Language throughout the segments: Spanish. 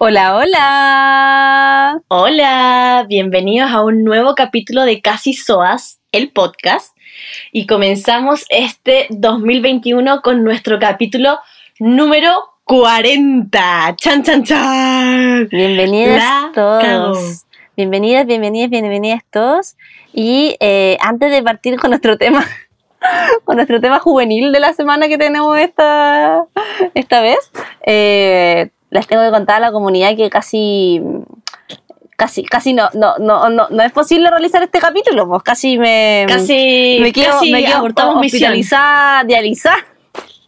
Hola, hola. Hola, bienvenidos a un nuevo capítulo de Casi Soas, el podcast. Y comenzamos este 2021 con nuestro capítulo número 40. ¡Chan, chan, chan! Bienvenidos La todos. cagó. Bienvenidas, bienvenidas, bienvenidas todos. Y eh, antes de partir con nuestro tema, con nuestro tema juvenil de la semana que tenemos esta, esta vez, eh, les tengo que contar a la comunidad que casi casi casi no no no no, no es posible realizar este capítulo pues casi me Casi, me quedo, casi me quedo hospitalizada dializada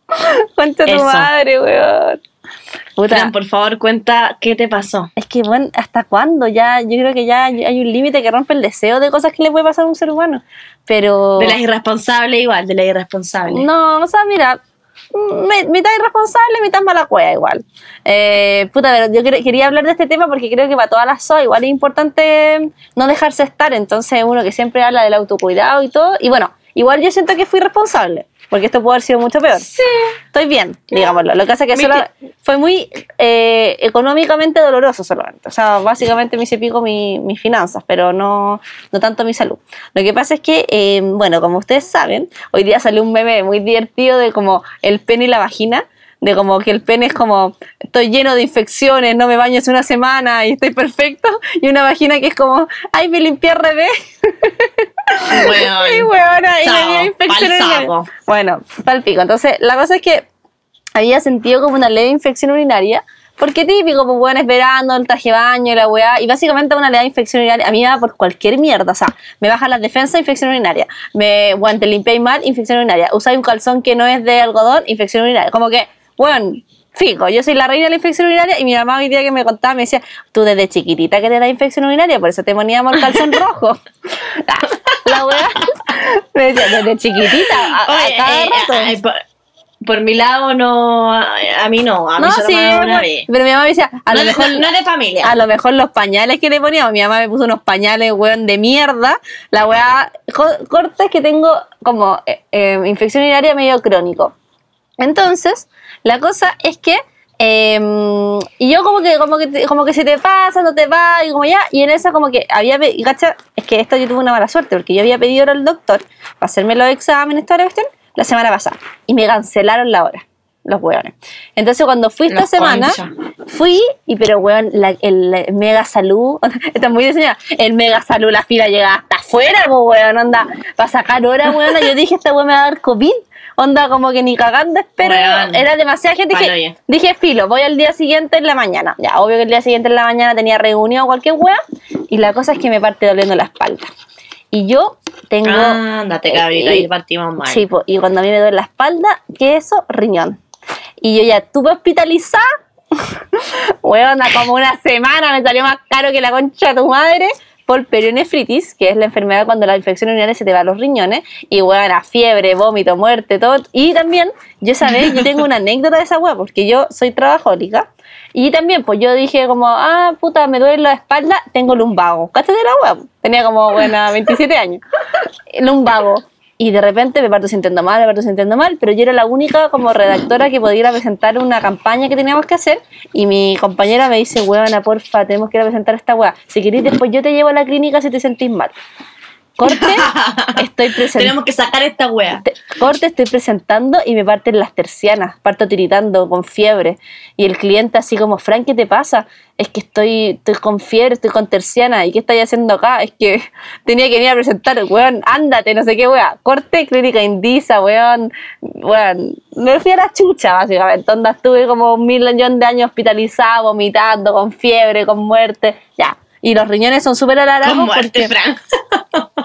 cuenta tu madre weón Puta. Fran, por favor, cuenta qué te pasó. Es que, bueno, ¿hasta cuándo? Ya, yo creo que ya hay un límite que rompe el deseo de cosas que le puede pasar a un ser humano. Pero. De las irresponsables igual, de las irresponsables. No, o sea, mira, mitad irresponsable, mitad mala cueva igual. Eh, puta, pero yo quer- quería hablar de este tema porque creo que para todas las SOA igual es importante no dejarse estar. Entonces, uno que siempre habla del autocuidado y todo. Y bueno, igual yo siento que fui responsable. Porque esto puede haber sido mucho peor. Sí. Estoy bien, digámoslo. Lo que pasa es que solo fue muy eh, económicamente doloroso solamente. O sea, básicamente me hice pico mi- mis finanzas, pero no, no tanto mi salud. Lo que pasa es que, eh, bueno, como ustedes saben, hoy día salió un meme muy divertido de como el pene y la vagina. De como que el pene es como, estoy lleno de infecciones, no me baño hace una semana y estoy perfecto. Y una vagina que es como, ay, me limpié al revés. Y huevona, y urinaria. saco. Bueno, pal pico. Entonces, la cosa es que había sentido como una leve infección urinaria. Porque típico, pues bueno, es verano, el traje de baño, la weá. Y básicamente una leve infección urinaria. A mí me da por cualquier mierda. O sea, me bajan las defensas, infección urinaria. Me, bueno, te limpiáis mal, infección urinaria. Usáis un calzón que no es de algodón, infección urinaria. Como que, bueno, fijo, yo soy la reina de la infección urinaria. Y mi mamá hoy día que me contaba me decía, tú desde chiquitita que te da infección urinaria, por eso te poníamos el calzón rojo. la weá me decía, desde chiquitita, a, a Oye, cada eh, rato. por, por mi lado, no. A, mí no. A mí No, solo sí, me da una vez. pero mi mamá me decía, a no, lo mejor... no- no es de familia. A lo mejor los pañales que le poníamos, mi mamá me puso unos pañales, weón, de mierda. La weá, corta es que tengo como eh, eh, infección urinaria medio crónico. Entonces, la cosa es que, eh, y yo como que, como que, como que se te pasa, no te va, y como ya, y en esa como que había, y cacha, es que esto yo tuve una mala suerte, porque yo había pedido hora al doctor para hacerme los exámenes, toda la cuestión, la semana pasada, y me cancelaron la hora, los hueones. Entonces cuando fui esta Los semana, concha. fui, y pero weón, la- el mega salud, está muy diseñada, el mega salud, la fila llega hasta afuera, pues weón, onda, para sacar hora, weón, yo dije, esta weón me va a dar COVID, onda, como que ni cagando espero, Weón. era demasiada gente, dije, ya. dije, filo, voy al día siguiente en la mañana, ya, obvio que el día siguiente en la mañana tenía reunión o cualquier weón, y la cosa es que me parte doliendo la espalda, y yo tengo... Ándate, cabrito, y- ahí partimos mal. Sí, po, y cuando a mí me duele la espalda, ¿qué es eso? Riñón. Y yo ya estuve hospitalizada, weona, como una semana, me salió más caro que la concha de tu madre, por perionefritis, que es la enfermedad cuando la infección urinaria se te va a los riñones, y weona, fiebre, vómito, muerte, todo. Y también, yo sabéis, yo tengo una anécdota de esa weá, porque yo soy trabajólica, y también, pues yo dije como, ah, puta, me duele la espalda, tengo lumbago. ¿Cállate de la weá? Tenía como, buena, 27 años. Lumbago. Y de repente me parto sintiendo mal, me parto sintiendo mal, pero yo era la única como redactora que podía ir a presentar una campaña que teníamos que hacer y mi compañera me dice, huevona, porfa, tenemos que ir a presentar esta hueá. Si queréis, después yo te llevo a la clínica si te sentís mal. Corte, estoy presentando. Tenemos que sacar esta wea. Te- corte, estoy presentando y me parten las tercianas, parto tiritando con fiebre. Y el cliente así como, Frank, ¿qué te pasa? Es que estoy, estoy con fiebre, estoy con terciana. ¿Y qué estáis haciendo acá? Es que tenía que venir a presentar, weón, ándate, no sé qué, weón. Corte, clínica indisa, weón. Weón, me fui a la chucha, básicamente. Onda, estuve como un millón de años hospitalizada, vomitando, con fiebre, con muerte. Ya. Y los riñones son súper alargados Con muerte, porque... Fran.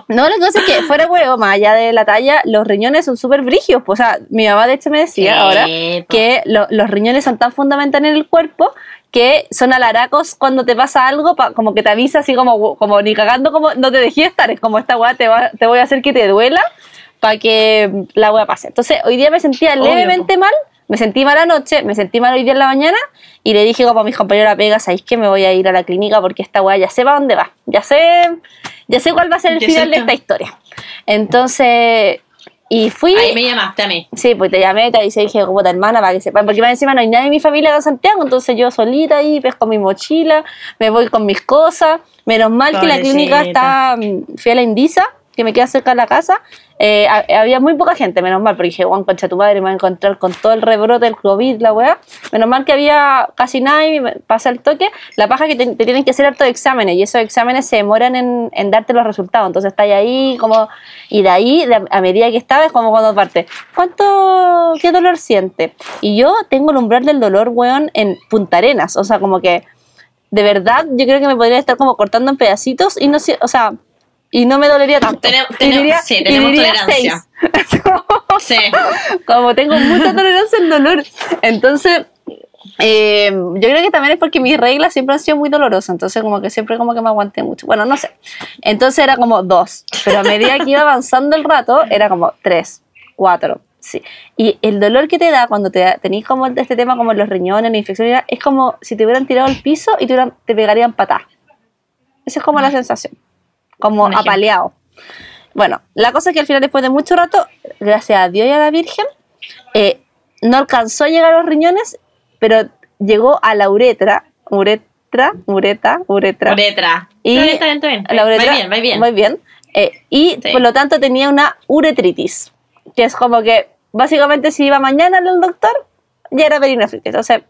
No, la cosa es que fuera huevo, más allá de la talla, los riñones son súper brígidos. pues, O sea, mi mamá de hecho me decía Sí, ahora po. que lo- los riñones son tan fundamentales en el cuerpo que son alaracos cuando te pasa algo, pa- como que te avisa así como, como ni cagando, como no te dejé estar, es como esta weá te, va- te voy a hacer que te duela para que la weá pase. Entonces, hoy día me sentía Obvio, levemente mal, me sentí mal anoche, me sentí mal hoy día en la mañana y le dije como a mis compañeros pega, ¿sabéis que me voy a ir a la clínica porque esta weá ya sé para dónde va? Ya sé, ya sé cuál va a ser el final de esta historia. Entonces, Y fui. Ahí me llamaste a mí. Sí, pues te llamé, te avisé, dije, como tu hermana, para que sepan. Porque más encima no hay nadie en mi familia de Santiago, entonces yo solita ahí, pesco mi mochila, me voy con mis cosas. Menos mal que la clínica Pobrecita. está. mm, Fui a la Indisa, que me queda cerca de la casa. eh, ha- había muy poca gente, menos mal, porque dije, Juan, concha tu madre, me voy a encontrar con todo el rebrote del COVID, la weá. Menos mal que había casi nadie, me el toque. La paja que te, te tienen que hacer hartos exámenes, y esos exámenes se demoran en, en darte los resultados. Entonces estás ahí, como. Y de ahí, de- a medida que estaba, es como cuando parte. ¿Cuánto. qué dolor siente? Y yo tengo el umbral del dolor, weón, en Punta Arenas. O sea, como que. De verdad, yo creo que me podría estar como cortando en pedacitos y no sé, o sea, y no me dolería tanto. Tenemos- tenemos- diría- sí, tenemos tolerancia. seis. Sí. como tengo mucha tolerancia al dolor. Entonces, eh, yo creo que también es porque mis reglas siempre han sido muy dolorosas, entonces como que siempre como que me aguanté mucho. Bueno, no sé. Entonces era como dos, pero a medida que iba avanzando el rato era como tres, cuatro. Sí. Y el dolor que te da cuando te tenéis como este tema como los riñones, la infección, es como si te hubieran tirado al piso y te, hubieran- te pegarían patas. Esa es como la sensación. Como apaleado. Bueno, la cosa es que al final, después de mucho rato, gracias a Dios y a la Virgen, eh, no alcanzó a llegar a los riñones, pero llegó a la uretra, uretra, ureta, uretra. Uretra. Y Está bien, la uretra, Va bien, va bien. muy bien. Eh, y Sí. por lo tanto tenía una uretritis, que es como que básicamente si iba mañana al doctor, ya era perinefritis. Entonces,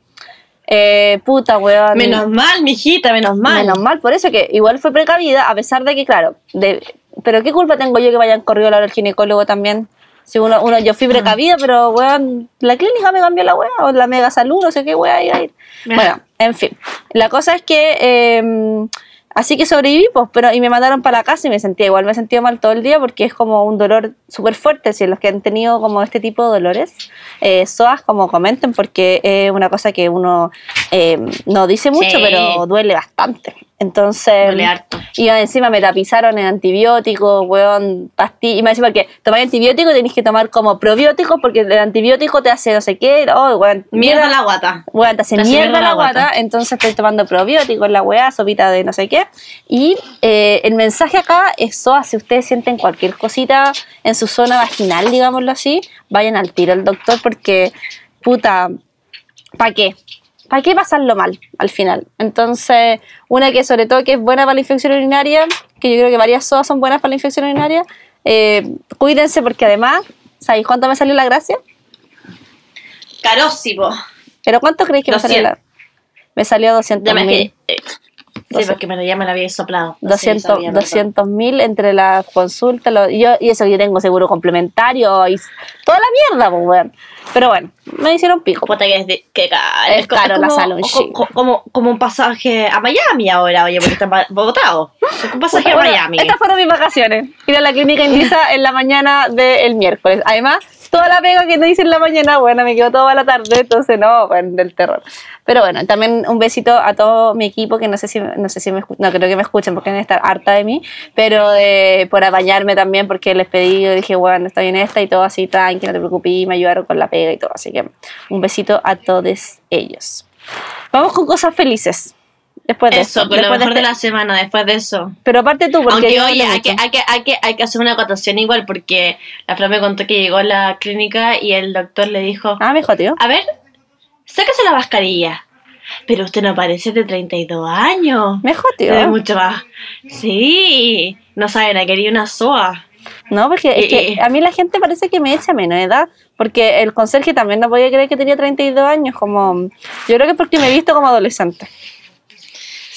eh, puta weón. Menos mal, mijita, menos mal. Menos mal, por eso que igual fue precavida, a pesar de que, claro, de, pero ¿qué culpa tengo yo que vayan corrido a la hora del ginecólogo también? Si uno, uno, yo fui precavida, pero weón, la clínica me cambió la weá, o la mega salud, no sé qué weá iba a ir. Bueno, en fin. La cosa es que eh, así que sobreviví, pues, pero y me mandaron para la casa y me sentía igual, me sentía mal todo el día porque es como un dolor súper fuerte. Si los que han tenido como este tipo de dolores, eh, SOAS, como comenten, porque es una cosa que uno eh, no dice mucho, Sí. pero duele bastante. Entonces, harto. y encima me tapizaron en antibióticos, weón, pastillas. Y me decía porque tomar antibiótico tenés que tomar como probiótico porque el antibiótico te hace no sé qué. Oh, weón, Mierda la guata. Weón, te hace Te hace mierda mierda la la guata, guata. entonces estoy tomando probióticos, la weá, sopita de no sé qué. Y eh, el mensaje acá es SOA, si ustedes sienten cualquier cosita en su zona vaginal, digámoslo así, vayan al tiro al doctor porque, puta, ¿para qué? ¿Para qué pasarlo mal al final? Entonces, una que sobre todo que es buena para la infección urinaria, que yo creo que varias SOA son buenas para la infección urinaria, eh, cuídense porque además, ¿sabéis cuánto me salió la gracia? Carósimo. ¿Pero cuánto creéis que me salió 200. la Me salió 200 Llama mil. eh, Sí, porque me lo llama la había soplado. No sé, 200 sabía, perdón. 200 mil entre las consultas lo- yo, y eso yo tengo seguro complementario y toda la mierda, pues. Pero bueno, me hicieron pico. Puta que es de, que caro. Es caro la salud, co- sí. co- como, como un pasaje a Miami ahora, oye, porque está en Bogotá. Es un pasaje a Bueno, Miami. Estas fueron mis vacaciones. Ir a la clínica indisa en la mañana del miércoles. Además, toda la pega que no hice en la mañana, bueno, me quedó toda la tarde, entonces no, bueno, del terror. Pero bueno, también un besito a todo mi equipo, que no sé si, no sé si me no creo que me escuchen porque deben estar harta de mí, pero de, por apañarme también, porque les pedí, dije, bueno, estoy en esta y todo así, tranqui, no te preocupes, y me ayudaron con la pega y todo. Así que un besito a todos ellos. Vamos con cosas felices. Después de Eso, esto, con lo mejor de este- la semana, después de eso. Pero aparte tú, porque Aunque, oye, hay que, hay, que, hay, que, hay que hacer una acotación igual, porque la Fran me contó que llegó a la clínica y el doctor le dijo: Ah, me dijo, tío. A ver, sáquese la mascarilla. Pero usted no parece de 32 años. Me dijo, tío. Se ve mucho más. Sí, no saben, a quería una SOA. No, porque es que Eh, a mí la gente parece que me echa menos edad, porque el conserje también no podía creer que tenía 32 años, como yo creo que es porque me he visto como adolescente.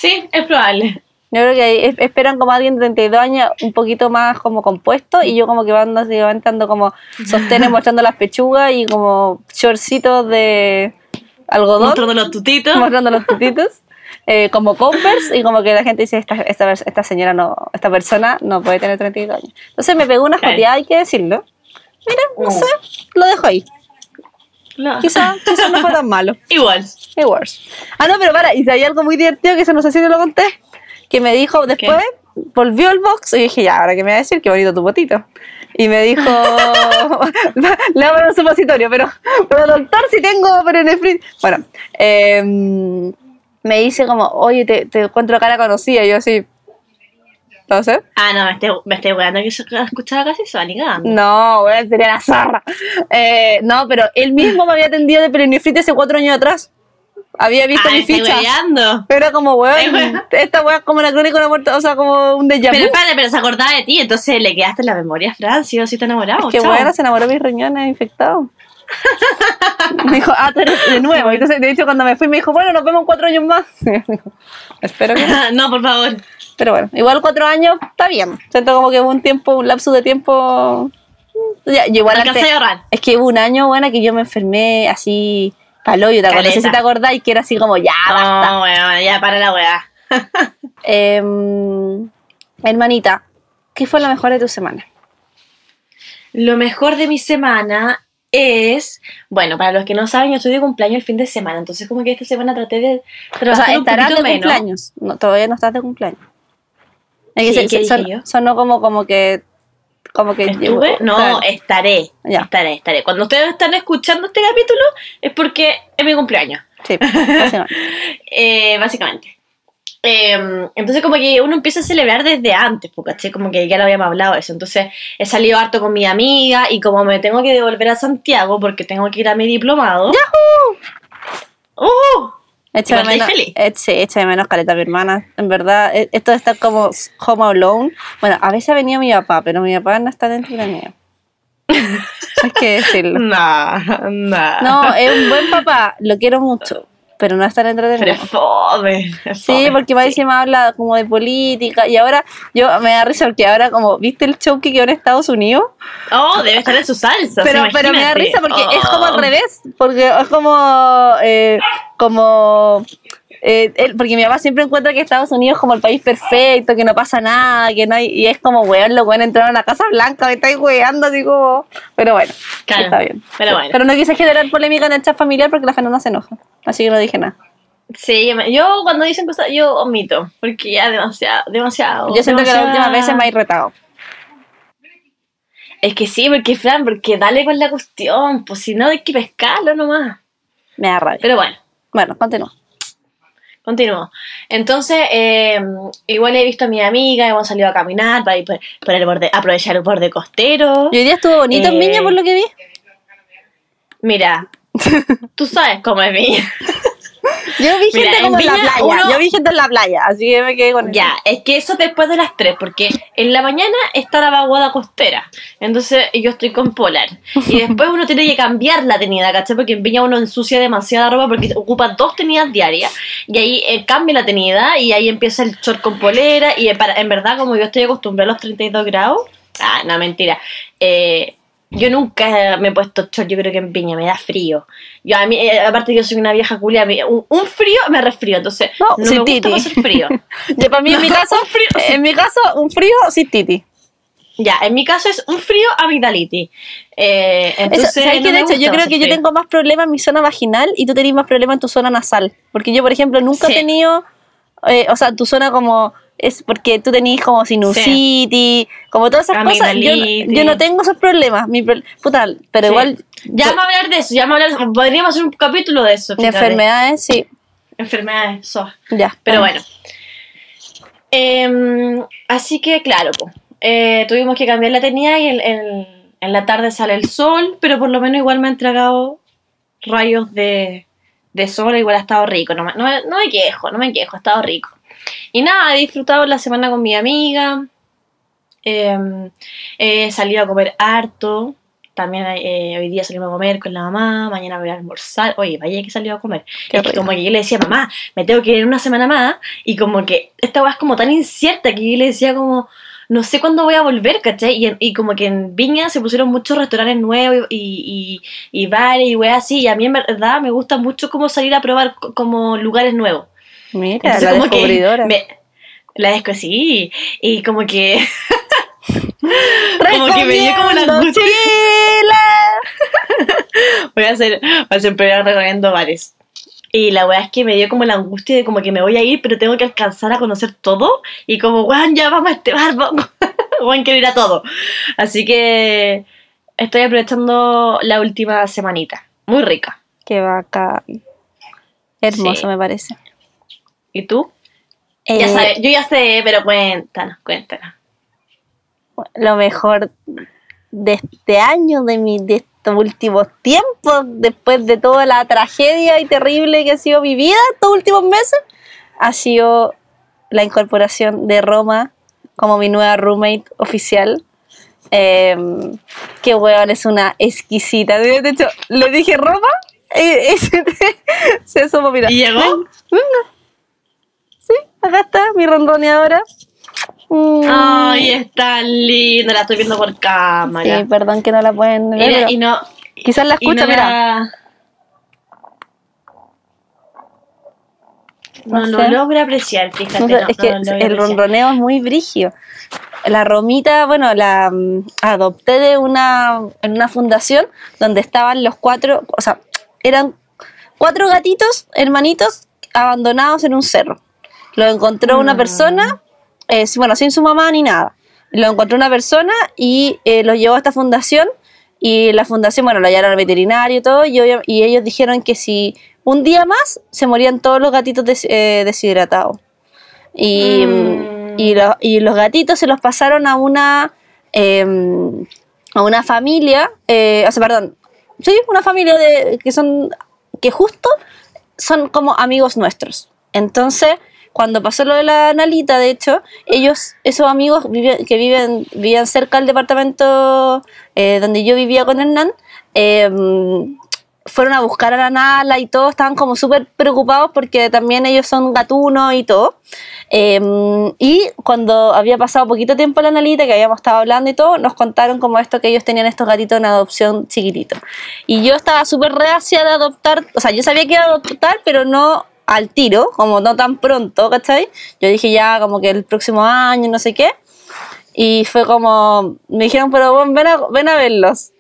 Sí, es probable. Yo creo que es- esperan como alguien de 32 años un poquito más como compuesto y yo como que van básicamente ando como sostenes mostrando las pechugas y como shortcitos de algodón Mostrando los tutitos. mostrando los tutitos. eh, como Converse y como que la gente dice esta, esta, esta señora no, esta persona no puede tener 32 años. Entonces me pegó una joteada, hay que decirlo. Mira, no Mm. sé, lo dejo ahí. No. Quizá, quizá no fue tan malo. Igual. Works. Ah, no, pero para, y si hay algo muy divertido que eso no sé si te lo conté, que me dijo después, volvió el box y dije, ya, ahora que me va a decir, qué bonito tu botito. Y me dijo, le voy a un supositorio, pero, pero doctor, si tengo perenefrit. Bueno, em, me dice como, oye, te, te encuentro cara conocida, y yo así, ¿Lo vas a hacer? Ah, no, me estoy, me estoy weando que se escuchaba casi Sónica. No, weón, sería la zorra. Eh, no, pero él mismo me había atendido de peronifrite hace cuatro años atrás. Había visto Ah, mi ficha. weyando. Pero como, weón, weón. esta weón es como una crónica de una muerte, o sea, como un déjà vu. Pero espérate, pero se acordaba de ti, entonces le quedaste en la memoria, Fran, si yo sí te enamorado. que chao. bueno, se enamoró de mis riñones infectados. Me dijo, ah, tú eres de nuevo. Entonces, de hecho, cuando me fui, me dijo, bueno, nos vemos en cuatro años más. Espero que no. no, por favor. Pero bueno, igual cuatro años está bien. Siento como que hubo un tiempo, un lapso de tiempo. Ya, igual antes-. Es que hubo un año, bueno, que yo me enfermé así palo, yo te no sé si te acordáis que era así como, ya, basta. No, ya para la weá. Em, hermanita, ¿qué fue lo mejor de tu semana? Lo mejor de mi semana es, bueno, para los que no saben, yo estoy de cumpleaños el fin de semana, entonces como que esta semana traté de O trabajar sea, un estarás de menos. cumpleaños. No, todavía no estás de cumpleaños. Es que Sí, se- ¿qué se- dije son- yo? sonó como, como que. Como que. ¿Estuve? No, Claro. estaré. Ya. Estaré, estaré. Cuando ustedes están escuchando este capítulo es porque es mi cumpleaños. Sí, básicamente. Eh, básicamente. Eh, entonces como que uno empieza a celebrar desde antes, ¿cachai? Como que ya lo habíamos hablado eso. Entonces he salido harto con mi amiga y como me tengo que devolver a Santiago porque tengo que ir a mi diplomado. ¡Uh! Echa de menos, sí, echa de menos caleta mi hermana. En verdad, eh, esto de estar como home alone. Bueno, a veces ha venido mi papá, pero mi papá no está dentro de mí. Hay que decirlo. No, no. No, es un buen papá, lo quiero mucho, pero no está dentro de Pero es fome. es Sí, porque más sí. encima habla como de política y ahora yo me da risa porque ahora como, ¿viste el show que quedó en Estados Unidos? Oh, debe estar en su salsa. Pero, pero me da risa porque es Oh. como al revés, porque es como, eh, como, eh, él- porque mi mamá siempre encuentra que Estados Unidos es como el país perfecto, que no pasa nada, que no hay, y es como, weón, los weón entraron a la Casa Blanca, me estáis weando, como, pero bueno, Claro, está bien. pero bueno. Pero no quise generar polémica en el chat familiar porque la Fernanda se enoja, así que no dije nada. Sí, yo, cuando dicen cosas, yo omito, porque ya demasiado, demasiado. Yo siento que las demasiado- últimas veces me ha irritado. Es que sí, porque Fran, porque dale con la cuestión, pues si no hay que pescarlo nomás. Me da rabia. Pero bueno, Bueno, continúa. Continúo. Entonces, eh, igual he visto a mi amiga, hemos salido a caminar para ir por, por el borde, aprovechar el borde costero. Y hoy día estuvo bonito en Eh, Viña por lo que vi. Mira, tú sabes cómo es mi. Yo vi Mira, gente en como en la playa. uno- Yo vi gente en la playa, así que me quedé con eso. Ya, es que eso después de las 3, porque en la mañana está la vaguada costera. Entonces yo estoy con polar. Y después uno tiene que cambiar la tenida, ¿cachai? Porque en Viña uno ensucia demasiada ropa porque ocupa dos tenidas diarias. Y ahí eh, cambia la tenida y ahí empieza el short con polera. Y para, en verdad, como yo estoy acostumbrada a los 32 grados, ah, no, mentira. Eh, yo nunca me he puesto short, yo creo que en Viña me da frío. Yo a mí, eh, aparte yo soy una vieja culia, a un, un frío me resfrío, entonces No, no, sin me gusta titi. pasar frío. Yo, para mí, en mi caso, frío, en mi caso, un frío sin titi. Ya, en mi caso es un frío amigdalitis. Eh, Eso, entonces, ¿Sabes no qué? De hecho, yo creo que yo tengo más problemas en mi zona vaginal y tú tenés más problemas en tu zona nasal. Porque yo, por ejemplo, nunca Sí. he tenido, eh, o sea, tu zona como, es porque tú tenés como sinusitis, como todas esas cosas. Yo, yo no tengo esos problemas. Mi pro- puta, pero Sí. igual, Ya vamos a hablar de eso, ya vamos a hablar, podríamos hacer un capítulo de eso. de fíjate. enfermedades, sí, Enfermedades, so. ya. Pero bueno. Em, así que, claro, po, eh, tuvimos que cambiar la tenida y el- el- en la tarde sale el sol, pero por lo menos igual me ha entregado rayos de, de sol, igual ha estado rico. No me, no, me, no me quejo, no me quejo, ha estado rico. Y nada, he disfrutado la semana con mi amiga. em, he salido a comer harto. También eh, hoy día salimos a comer con la mamá, mañana voy a almorzar. Oye, vaya que salió a comer. Es que como que yo le decía, mamá, me tengo que ir una semana más. Y como que esta weá es como tan incierta que yo le decía como, no sé cuándo voy a volver, ¿cachai? Y, en- y como que en Viña se pusieron muchos restaurantes nuevos y, y, y bares y weá así. Y a mí en verdad me gusta mucho como salir a probar co- como lugares nuevos. Mira, Entonces, la como que descubridora. me- la desco sí. Y como que... como que me dio como la angustia. Voy a hacer, voy a hacer un programa recorriendo bares. Y la weá es que me dio como la angustia de como que me voy a ir, pero tengo que alcanzar a conocer todo. Y como, weón, ya vamos a este bar, vamos. Weón, quiero ir a todo. Así que estoy aprovechando la última semanita. Muy rica. Qué vaca. Hermoso Sí. me parece. ¿Y tú? Ya Eh, yo ya sé, pero cuéntanos, cuéntanos. lo mejor de este año, de, mi, de estos últimos tiempos, después de toda la tragedia y terrible que ha sido mi vida estos últimos meses, ha sido la incorporación de Roma como mi nueva roommate oficial. Eh, que weón, es una exquisita. De hecho, le dije Roma, ese- se asomó, mira. ¿Y llegó? Acá está mi ronroneadora. Mm. Ay, está linda, la estoy viendo por cámara. Sí, perdón que no la pueden ver, Mira, y no. quizás la escucha, no mira. No, No lo sé. logro apreciar, fíjate. No es que el ronroneo es muy brigio. La romita, bueno, la mm, adopté de una, en una fundación donde estaban los cuatro, o sea, eran cuatro gatitos, hermanitos, abandonados en un cerro. Lo encontró una Mm. persona, eh, bueno, sin su mamá ni nada. Lo encontró una persona y eh, lo llevó a esta fundación y la fundación, bueno, lo llevaron al veterinario y todo, y, ellos dijeron que si un día más se morían todos los gatitos des- eh, deshidratados. Y, Mm. y, lo- y los gatitos se los pasaron a una, em, a una familia, eh, o sea, perdón, sí, una familia de, que son, que justo son como amigos nuestros. Entonces, cuando pasó lo de la Nalita, de hecho, ellos, esos amigos vive- que viven, vivían cerca del departamento eh, donde yo vivía con Hernán, em, fueron a buscar a la Nala y todos estaban como súper preocupados porque también ellos son gatunos y todo. Em, y cuando había pasado poquito tiempo la Nalita, que habíamos estado hablando y todo, nos contaron como esto que ellos tenían estos gatitos en adopción chiquititos. Y yo estaba súper reacia de adoptar, o sea, yo sabía que iba a adoptar, pero no al tiro, como no tan pronto, ¿cachai? Yo dije ya como que el próximo año, no sé qué. Y fue como, me dijeron, pero bueno, ven a, ven a verlos.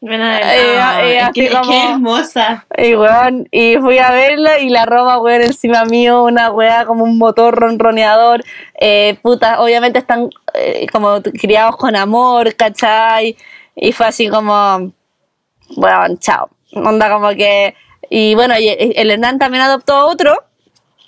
Ven a ver. Eh, Ay, eh, qué, qué hermosa. Y, weón, y fui a verla y la Roma, weón, encima mío, una weá como un motor ronroneador. Eh, puta, obviamente están eh, como criados con amor, ¿cachai? Y fue así como, bueno, chao. Onda como que... Y bueno, y el Hernán también adoptó a otro,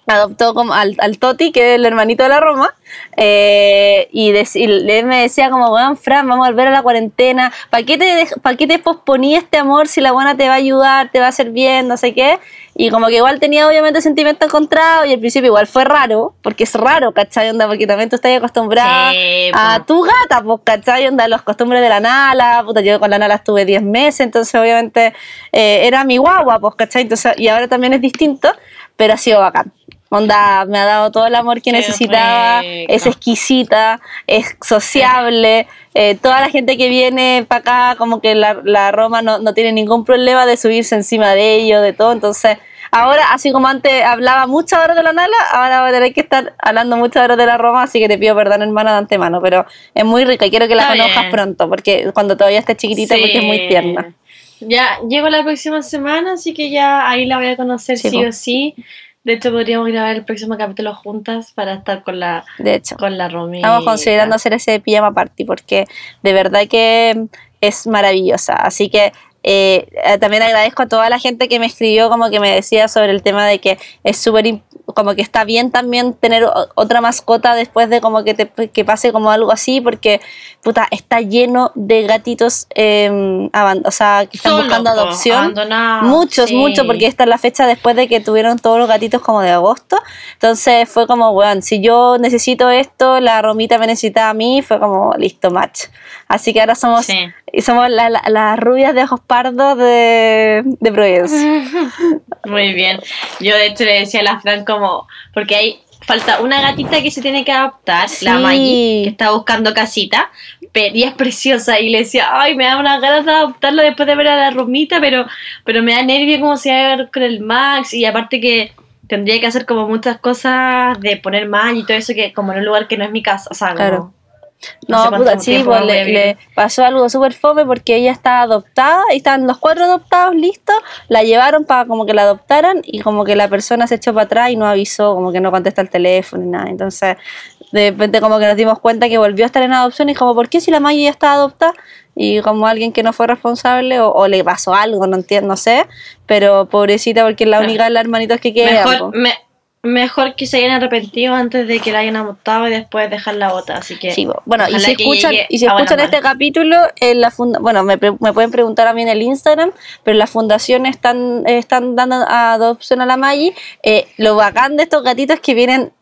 adoptó como al, al Toti, que es el hermanito de la Roma, eh, y, y él me decía como, weón, Fran, vamos a volver a la cuarentena, ¿para qué, te ¿para qué te posponí este amor si la buena te va a ayudar, te va a hacer bien, no sé qué? Y como que igual tenía obviamente sentimientos encontrados y al principio igual fue raro, porque es raro, ¿cachai? Onda, porque también tú estás acostumbrada Sí, a tu gata, pues, ¿cachai? Onda, los costumbres de la Nala, puta, yo con la Nala estuve 10 meses, entonces obviamente eh, era mi guagua, pues, ¿cachai? Entonces, y ahora también es distinto, pero ha sido bacán. Onda, me ha dado todo el amor que necesitaba, es exquisita, es sociable, eh, toda la gente que viene para acá, como que la, la Roma no, no tiene ningún problema de subirse encima de ellos, de todo, entonces ahora, así como antes hablaba muchas horas de la Nala, ahora voy a tener que estar hablando muchas horas de la Roma, así que te pido perdón hermana de antemano, pero es muy rica y quiero que la Está conozcas bien. pronto, porque cuando todavía esté chiquitita, porque es muy Sí. tierna. Ya llego la próxima semana, así que ya ahí la voy a conocer Sí, sí, o sí. De hecho, podríamos grabar el próximo capítulo juntas para estar con la, De hecho. con la Romy. Estamos considerando hacer ese pijama party porque de verdad que es maravillosa. Así que eh, también agradezco a toda la gente que me escribió, como que me decía sobre el tema de que es súper, imp- como que está bien también tener otra mascota después de como que, te, que pase como algo así, porque puta, está lleno de gatitos, eh, o sea, que están Solo, buscando adopción. Muchos, sí. muchos, porque esta es la fecha después de que tuvieron todos los gatitos como de agosto. Entonces fue como, weón, si yo necesito esto, la Romita me necesita a mí, fue como, listo, match. Así que ahora somos, Sí. y somos la- la- las rubias de ojos pardos de, de Providencia. Muy bien. Yo de hecho le decía a la Fran como, porque hay falta una gatita que se tiene que adoptar, Sí. la Maggie, que está buscando casita, pero y es preciosa y le decía, ay, me da unas ganas de adoptarla después de ver a la Romita, pero, pero me da nervio como va a ver con el Max y aparte que tendría que hacer como muchas cosas de poner Maggie y todo eso que como en un lugar que no es mi casa, o sea, Claro. como- No, sé puta, sí, pues le, pasó algo súper fome porque ella está adoptada y están los cuatro adoptados listos, la llevaron para como que la adoptaran y como que la persona se echó para atrás y no avisó, como que no contesta el teléfono ni nada. Entonces, de repente como que nos dimos cuenta que volvió a estar en adopción y como, ¿por qué si la Maggie ya está adoptada? Y como alguien que no fue responsable o, o le pasó algo, no entiendo, no sé, pero pobrecita porque es la única de las hermanitas que queda. Mejor, mejor que se hayan arrepentido antes de que la hayan adoptado y después dejar la bota. Así que. Sí, bueno, y si escuchan, y si escuchan este capítulo, en la funda bueno, me, pre- me pueden preguntar a mí en el Instagram, pero las fundaciones están, están dando adopción a la Maggi. Eh, lo bacán de estos gatitos es que vienen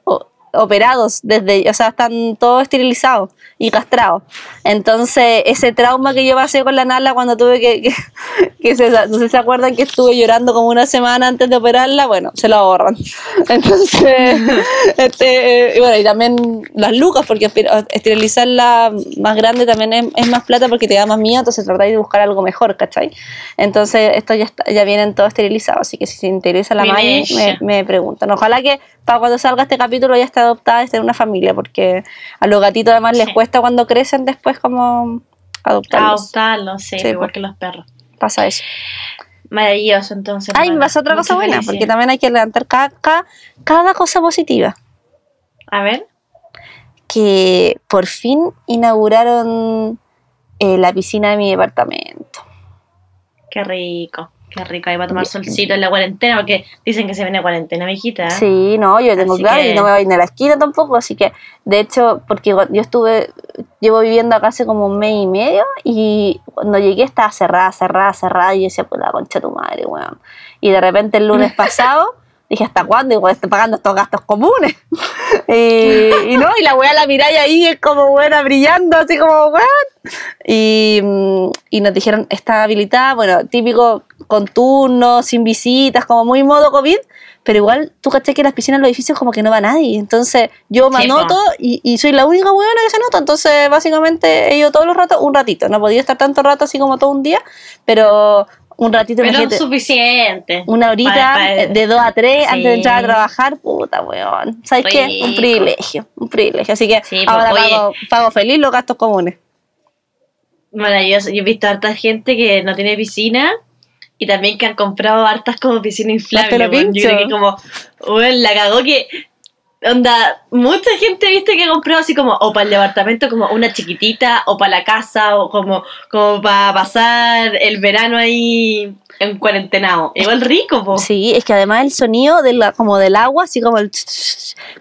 operados desde, o sea, están todos esterilizados y castrados. Entonces, ese trauma que yo pasé con la Nala cuando tuve que, que, que se, no sé si se acuerdan que estuve llorando como una semana antes de operarla, bueno, se lo ahorran. Entonces, este, eh, y bueno, y también las lucas, porque esterilizarla más grande también es, es más plata porque te da más miedo, entonces tratáis de buscar algo mejor, ¿cachai? Entonces, esto ya, está- ya vienen todos esterilizados, así que si se interesa la Maggie, me, me preguntan. Ojalá que para cuando salga este capítulo ya esté adoptada, esté en una familia, porque a los gatitos además les cuesta cuando crecen después como adoptarlos. Adoptarlo, sí, Sí, igual que los perros. Pasa eso. Maravilloso, entonces. Ay, me pasa otra cosa buena, porque también hay que levantar cada, cada, cada cosa positiva. A ver. Que por fin inauguraron eh, la piscina de mi departamento. Qué rico. Qué rico. Ahí va a tomar solcito en la cuarentena porque dicen que se viene cuarentena, mijita. Sí, no, yo tengo Así claro que- y no me voy a ir a la esquina tampoco, así que de hecho, porque yo estuve, llevo viviendo acá hace como un mes y medio y cuando llegué estaba cerrada, cerrada, cerrada y yo decía, pues la concha de tu madre, weón. Y de repente el lunes pasado dije, ¿hasta cuándo? Igual estoy pagando estos gastos comunes. Y, y no, y la weá la miráis ahí, es como buena brillando, así como, weón. Y, mm, y nos dijeron, está habilitada, bueno, típico con turnos, sin visitas, como muy modo COVID, pero igual tú caché que en las piscinas en los edificios como que no va nadie. Entonces yo me Sí, anoto y, y soy la única huevona que se anota. Entonces básicamente he ido todos los ratos un ratito. No podido estar tanto rato así como todo un día, pero un ratito, Pero imagínate, suficiente. una horita de 2 a 3 Sí. antes de entrar a trabajar, puta weón. ¿Sabes qué? Un privilegio, un privilegio. Así que Sí, ahora oye. pago, pago feliz los gastos comunes. Maravilloso. Yo he visto harta gente que no tiene piscina y también que han comprado hartas como piscina inflable. Yo creo que como, weón, la cagó que. Onda, mucha gente viste que ha comprado así como, o para el departamento como una chiquitita, o para la casa, o como, como para pasar el verano ahí en cuarentenado. Igual rico, po. Sí, es que además el sonido de la, como del agua, así como el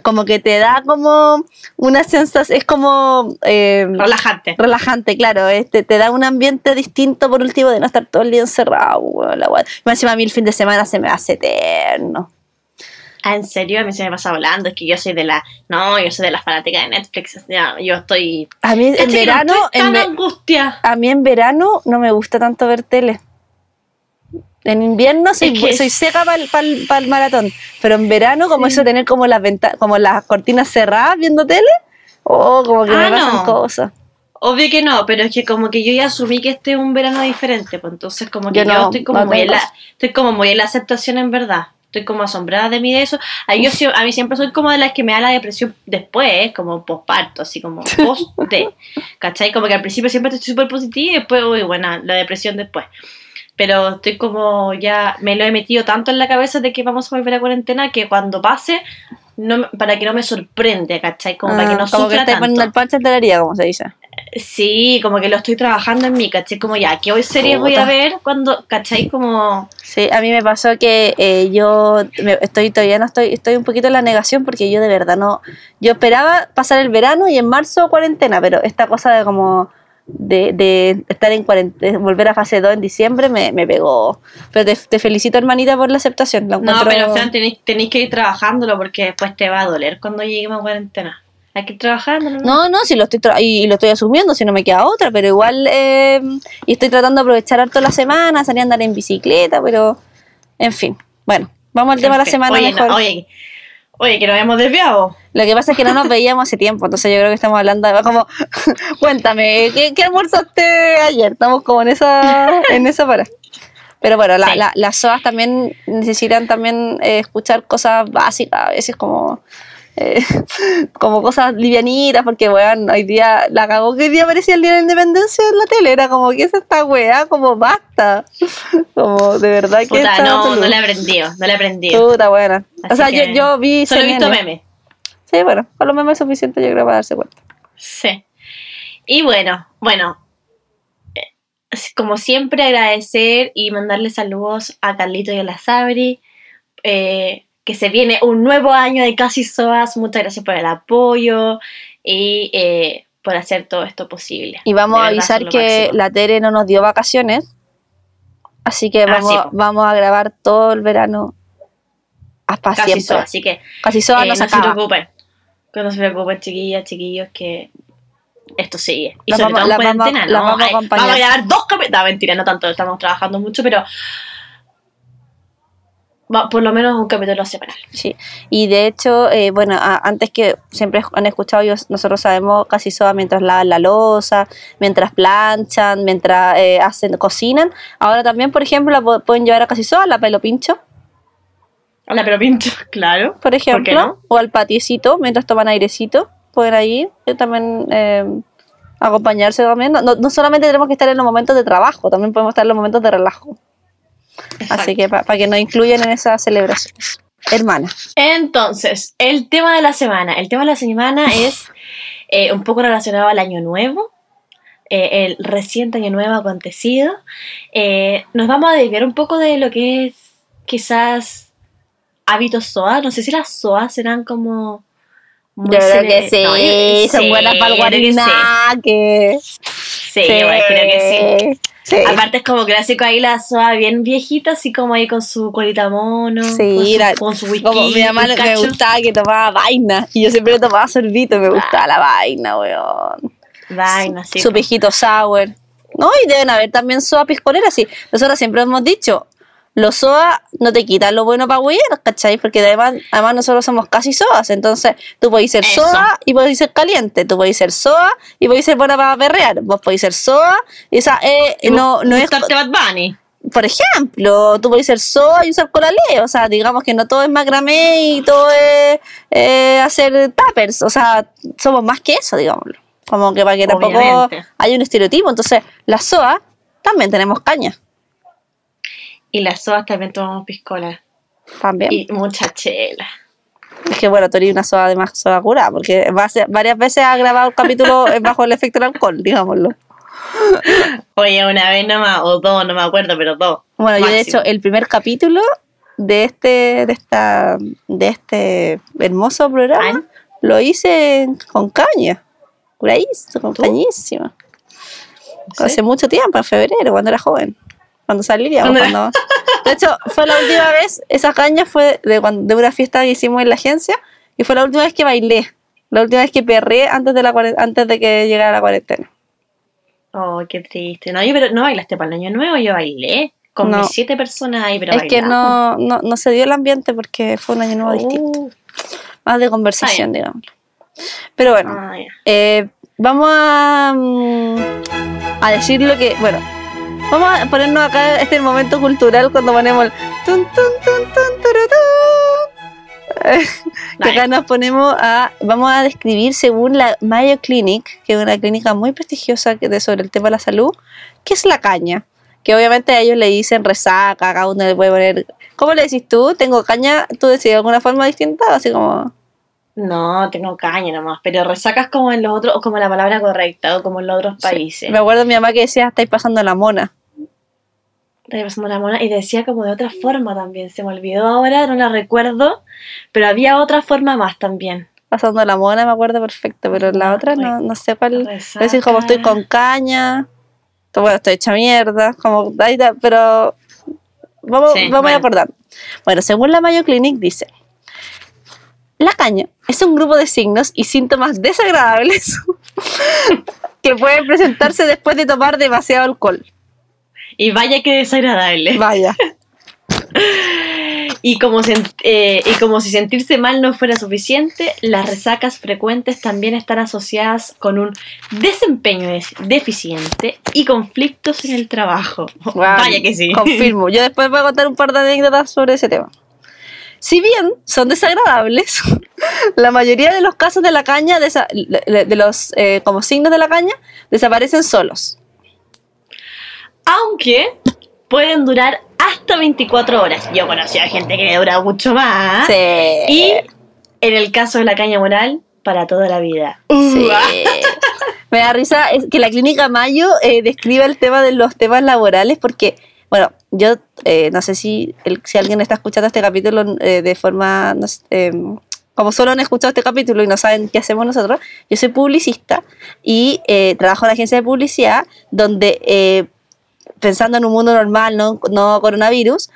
como que te da como una sensación, es como eh, Relajante. relajante, claro, este, te da un ambiente distinto por último de no estar todo el día encerrado, la. Más encima a mí el fin de semana se me hace eterno. Ah, en serio, a mí se me pasa volando. Es que yo soy de la. No, yo soy de la fanática de Netflix. Ya, yo estoy. A mí en verano, en ve- angustia. a mí en verano no me gusta tanto ver tele. En invierno soy, Es que soy seca para el maratón, pero en verano como eso tener como las como las cortinas cerradas viendo tele, oh, como que Ah, me pasan no. cosas. Obvio que no, pero es que como que yo ya asumí que este es un verano diferente, pues entonces como que Yo yo, no, estoy como no muy en la, estoy como muy en la aceptación en verdad. Estoy como asombrada de mí de eso. A, yo, a mí siempre soy como de las que me da la depresión después, ¿eh? como posparto, así como post de, ¿cachai? Como que al principio siempre estoy súper positiva y después, uy, bueno, la depresión después. Pero estoy como ya, me lo he metido tanto en la cabeza de que vamos a volver a cuarentena que cuando pase, no, para que no me sorprende, ¿cachai? Como para que Ah, no como que sufra estáis poniendo el tanto. parche en la herida, como se dice. Sí, como que lo estoy trabajando en mí, ¿cachai? Como ya, ¿qué hoy series voy a ver cuando, ¿cachai? Como... Sí, a mí me pasó que eh, yo me- estoy todavía no estoy, estoy un poquito en la negación porque yo de verdad no, yo esperaba pasar el verano y en marzo cuarentena, pero esta cosa de como de, de estar en cuarentena, volver a fase 2 en diciembre me, me pegó. Pero te, te felicito hermanita por la aceptación. la No, pero Fran, tenéis, tenéis que ir trabajándolo porque después te va a doler cuando lleguemos a cuarentena. Hay que ir trabajándolo. No, no, si lo estoy tra- y, y lo estoy asumiendo, si no me queda otra, pero igual eh, y estoy tratando de aprovechar harto la semana, salir a andar en bicicleta, pero en fin. Bueno, vamos al tema de la semana oye, no, mejor. oye, oye, que nos habíamos desviado. Lo que pasa es que no nos veíamos hace tiempo, entonces yo creo que estamos hablando de como, cuéntame, ¿qué, qué almorzaste ayer? Estamos como en esa, en esa para. Pero bueno, la- Sí. la- las SOAS también necesitan también eh, escuchar cosas básicas, a veces como, eh, como cosas livianitas, porque weón, hoy día la cagó que hoy día aparecía el día de la independencia en la tele, era como, ¿qué es esta weá? Como basta. Como, de verdad que Puta, no, no le he aprendido, no le he aprendido. Puta buena. O sea, yo, que yo vi Solo he visto memes. Sí, bueno, con los memes es suficiente yo creo para darse cuenta. Sí. Y bueno, bueno, eh, como siempre agradecer y mandarle saludos a Carlito y a la Sabri. Eh, que se viene un nuevo año de Casi Soas. Muchas gracias por el apoyo y eh, por hacer todo esto posible. Y vamos De a verdad, avisar que la Tere no nos dio vacaciones. Así que Ah, vamos, sí, po. vamos a grabar todo el verano hasta Casi siempre. Soas, así que Casi Soa eh, no no se preocupen. Que no se preocupen, chiquillas, chiquillos, que esto sigue. Y Las sobre vamos- todo en vamos- cuarentena, las ¿no? vamos a Ay, vamos a grabar dos capítulos. No, mentira, no tanto, estamos trabajando mucho, pero va- por lo menos un capítulo semanal. Sí, y de hecho, eh, bueno, a- antes que siempre han escuchado, yo, nosotros sabemos casi soa mientras lavan la losa, mientras planchan, mientras eh, hacen, cocinan. Ahora también, por ejemplo, la pu- pueden llevar a casi soa, la pelo pincho, Hola, pero pincho, claro. por ejemplo, no? o al patiecito, mientras toman airecito, pueden ahí eh, también eh, acompañarse también. No, no- no solamente tenemos que estar en los momentos de trabajo, también podemos estar en los momentos de relajo. Así que para que nos incluyan en esas celebraciones. Hermana. Entonces, el tema de la semana. El tema de la semana es eh, un poco relacionado al año nuevo, eh, el reciente año nuevo acontecido. Eh, nos vamos a desviar un poco de lo que es quizás hábitos SOA. No sé si las SOA serán como... muy Yo creo que sí, No, yo- son sí, buenas para el sí. Sí, creo que sí. Sí. Aparte es como clásico ahí la SOA bien viejita, así como ahí con su colita mono, Sí, con, su, la- con su whisky. Como mi mamá me cacho. gustaba que tomaba vaina y yo siempre tomaba sorbito, me gustaba la vaina, weón. Vaina, sí. Su pijito sour. No, y deben haber también soa piscolera, sí. Nosotros siempre hemos dicho, los soa no te quitan lo bueno para huear, ¿cachai? Porque además, además nosotros somos casi soas, entonces tú podés ser Eso. soa y podés ser caliente, tú podés ser soa y podés ser buena para perrear, vos podés ser soa y esa eh, Y no, no es Bad Bunny. por ejemplo, tú puedes ser soa y usar colalé, o sea, digamos que no todo es macramé y todo es eh, hacer tappers, o sea, somos más que eso, digámoslo. Como que para que tampoco haya un estereotipo. Entonces, la soa también tenemos caña, Y las soas también tomamos piscola. también. Y mucha chela. Es que bueno, tú eres una soa de más soa cura, porque varias veces ha grabado el capítulo bajo el efecto del alcohol, digámoslo. Oye, una vez nomás, o dos, no me acuerdo, pero dos. Bueno, yo de hecho el primer capítulo de este, de esta, de este hermoso programa lo hice con caña, curadísimo, con ¿Tú? cañísima. ¿Sí? Hace mucho tiempo, en febrero, cuando era joven, cuando salía. Cuando era- Cuando... De hecho, fue la última vez, esa caña fue de, cuando- de una fiesta que hicimos en la agencia y fue la última vez que bailé, la última vez que perré antes de, la, antes de que llegara la cuarentena. Oh, qué triste. No, yo, pero no bailaste para el año nuevo, yo bailé. Con No. mis siete personas ahí, pero es que no, no, no se dio el ambiente porque fue un año nuevo distinto. Uh, más de conversación, digamos. Pero bueno, ah, eh, vamos a, mm, a decir lo que. Bueno, vamos a ponernos acá. Este momento cultural cuando ponemos el. Tun, tun, tun, que acá nos ponemos a. Vamos a describir según la Mayo Clinic, que es una clínica muy prestigiosa que de, sobre el tema de la salud, qué es la caña. Que obviamente a ellos le dicen resaca, cada uno le puede poner. ¿Cómo le decís tú? ¿Tengo caña? ¿Tú decís de alguna forma distinta? Así como. No, tengo caña nomás, pero resacas como en los otros, o como la palabra correcta, o como en los otros países. Me acuerdo de mi mamá que decía, estáis pasando la mona. Estaba pasando la mona y decía como de otra forma también. Se me olvidó ahora, no la recuerdo, pero había otra forma más también. Pasando la mona me acuerdo perfecto, pero la No, otra no, no sé cuál. resaca. Es decir, como estoy con caña, bueno, estoy hecha mierda, como, pero vamos, Sí, vamos a bueno. acordar. Bueno, según la Mayo Clinic dice, la caña es un grupo de signos y síntomas desagradables que pueden presentarse después de tomar demasiado alcohol. Y vaya que desagradable. Vaya. Y como, eh, y como si sentirse mal no fuera suficiente, las resacas frecuentes también están asociadas con un desempeño des- deficiente y conflictos en el trabajo. Vaya que sí. Confirmo. Yo después voy a contar un par de anécdotas sobre ese tema. Si bien son desagradables, la mayoría de los casos de la caña, de los eh, como signos de la caña, desaparecen solos. Aunque pueden durar hasta 24 horas. Yo conocí a gente que dura mucho más. Sí. Y en el caso de la caña moral, para toda la vida. Sí. Me da risa que la clínica Mayo eh, describe el tema de los temas laborales porque bueno, yo eh, no sé si, si alguien está escuchando este capítulo eh, de forma, eh, como solo han escuchado este capítulo y no saben qué hacemos nosotros, yo soy publicista y eh, trabajo en una agencia de publicidad donde, pensando en un mundo normal, no, no coronavirus,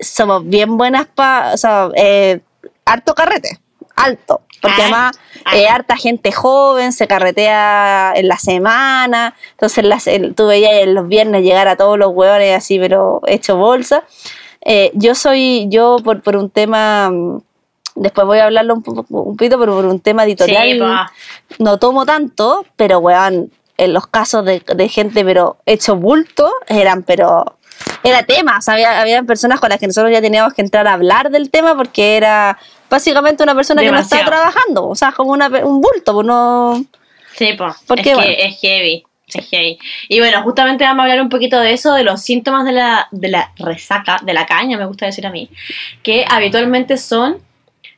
somos bien buenas para, o sea, harto carrete, alto, porque Ah, además ah. eh, harta gente joven se carretea en la semana, entonces las, el- tú veías en los viernes llegar a todos los hueones así, pero hecho bolsa. Eh, yo soy, yo por, por un tema, mm, después voy a hablarlo un, poquito, pero por un tema editorial Sí, no tomo tanto, pero weón, en los casos de, de gente, pero hecho bulto, eran, pero era tema, o sea, había, habían personas con las que nosotros ya teníamos que entrar a hablar del tema porque era básicamente una persona que no estaba trabajando, o sea, como una, un bulto, pues no... Sí. ¿Por es que heavy. Es heavy. Y bueno, justamente vamos a hablar un poquito de eso, de los síntomas de la, de la resaca, de la caña, me gusta decir a mí, que habitualmente son,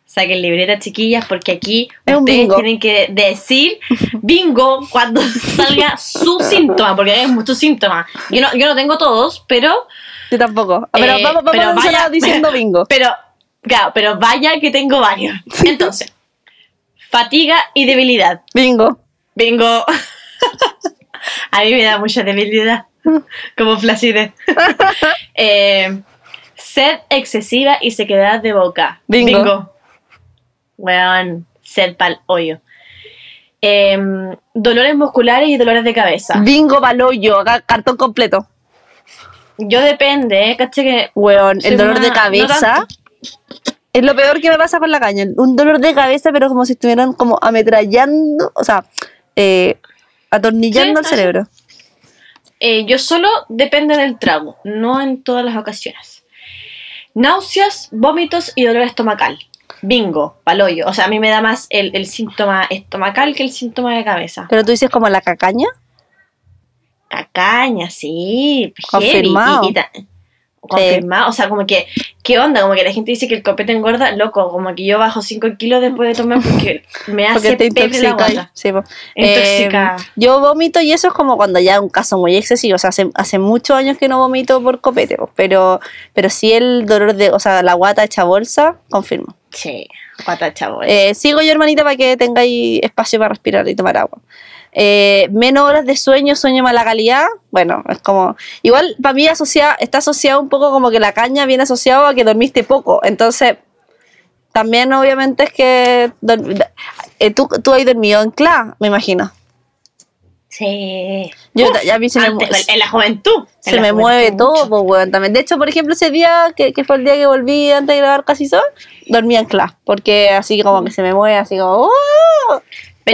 saquen libreta chiquillas, porque aquí Es ustedes tienen que decir bingo cuando salga su síntoma, porque hay muchos síntomas. Yo no, yo no tengo todos, pero, Yo tampoco. Pero Eh, vamos, vamos pero a vaya- diciendo bingo. pero, claro, pero vaya que tengo varios. Entonces, fatiga y debilidad. Bingo. Bingo. A mí me da mucha debilidad. Como flacidez. Eh, sed excesiva y sequedad de boca. Bingo. Weón, sed pa'l hoyo. Em, dolores musculares y dolores de cabeza. Bingo paloyo, ca- cartón completo. Yo depende, ¿eh? ¿Caché que Weón, el dolor una- de cabeza. Es lo peor que me pasa con la caña. Un dolor de cabeza, pero como si estuvieran como ametrallando, o sea, eh, atornillando Sí, el cerebro. eh, yo solo depende del trago, no en todas las ocasiones. Náuseas, vómitos y dolor estomacal. Bingo, paloyo. O sea, a mí me da más el, el síntoma estomacal que el síntoma de cabeza. Pero tú dices como la cacaña. Cacaña, sí. Confirmado. Y- y confirmado. O sea, como que, ¿qué onda? Como que la gente dice que el copete engorda, loco. Como que yo bajo 5 kilos después de tomar porque me Porque hace te pebre la intoxica. guata. Sí. Intoxica. Eh, yo vomito y eso es como cuando ya es un caso muy excesivo. O sea, hace, hace muchos años que no vomito por copete, pero, pero sí el dolor de, o sea, la guata hecha bolsa, confirmo. Sí, guata chavo. Eh, sigo yo, hermanita, para que tengáis espacio para respirar y tomar agua. Eh, menos horas de sueño, sueño mala calidad. Bueno, es como. Igual para mí asocia, está asociado un poco como que la caña viene asociado a que dormiste poco. Entonces, también obviamente es que. eh, tú, tú has dormido en CLA, me imagino. Sí. Yo, Uf, ya a mí se me, antes, en la juventud. En se la me juventud mueve mucho. todo, pues, weón, también. De hecho, por ejemplo, ese día que, que fue el día que volví antes de grabar Casi Sol, dormía en CLA. Porque así como que se me mueve, así como. ¡oh!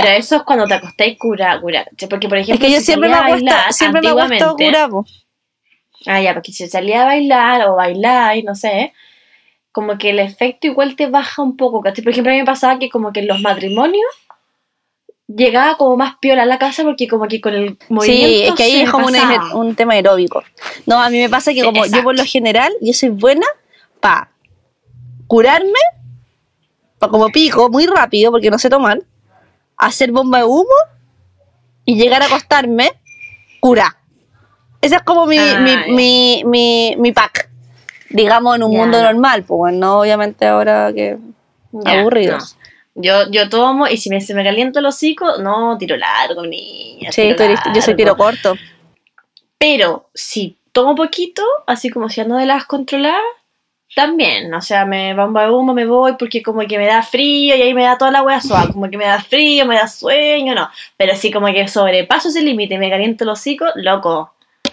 Pero eso es cuando te acostáis cura, cura. Porque, por Es ejemplo, que yo si siempre me acuesto, siempre me acuesto. Ah, ya, porque si salía a bailar o bailar, y no sé, como que el efecto igual te baja un poco, ¿cachai? Por ejemplo, a mí me pasaba que como que en los matrimonios llegaba como más piola a la casa porque como que con el movimiento Sí, es que ahí es como un, un tema aeróbico. No, a mí me pasa que como yo por lo general, yo soy buena para curarme, pa como pico, muy rápido, porque no sé tomar, hacer bomba de humo y llegar a acostarme, cura. Ese es como mi, Ah, mi, mi, mi, mi pack, digamos, en un mundo normal, pues no obviamente ahora que... Aburridos. no. Yo, yo tomo y si me, se me calienta el hocico, no, tiro largo, niña. Sí, tiro yo soy tiro corto. Pero si tomo poquito, así como si ando de las controladas, también. O sea, me bomba de humo, me voy porque como que me da frío y ahí me da toda la wea suave. Como que me da frío, me da sueño, no. Pero si como que sobrepaso ese límite y me caliento el hocico, loco.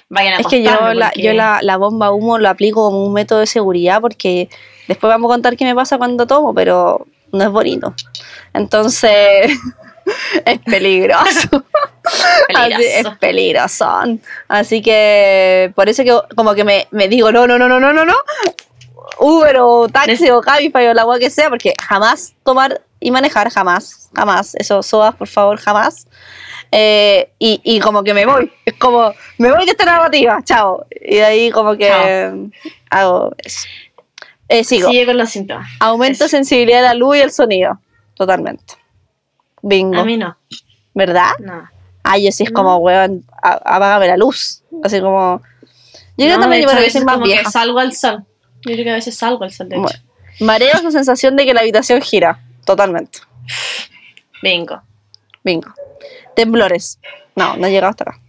Vayan a Es que yo, la, yo la, la bomba humo lo aplico como un método de seguridad porque después vamos a contar qué me pasa cuando tomo, pero no es bonito. Entonces, es peligroso. Así, es Peligroso. peligroso. Así que por eso que como que me, me digo, no, no, no, no, no, no, no. Uber o taxi o Cabify o la agua que sea, porque jamás tomar y manejar, jamás, jamás. Eso, sodas, por favor, jamás. Eh, y, y como que me voy, es como, me voy de esta narrativa, chao. Y de ahí como que Chao. hago eso. Eh, sigo. Sigue con los síntomas. Aumento Eso. sensibilidad a la luz y el sonido. Totalmente. Bingo. A mí no. ¿Verdad? No. Ah, yo sí es como, weón, apágame la luz. Así como. Yo creo No, también yo que soy más como vieja. que salgo al sol. Yo creo que a veces salgo al sol, de hecho. Bueno. Mareos o sensación de que la habitación gira. Totalmente. Bingo. Bingo. Temblores. No, no he llegado hasta acá.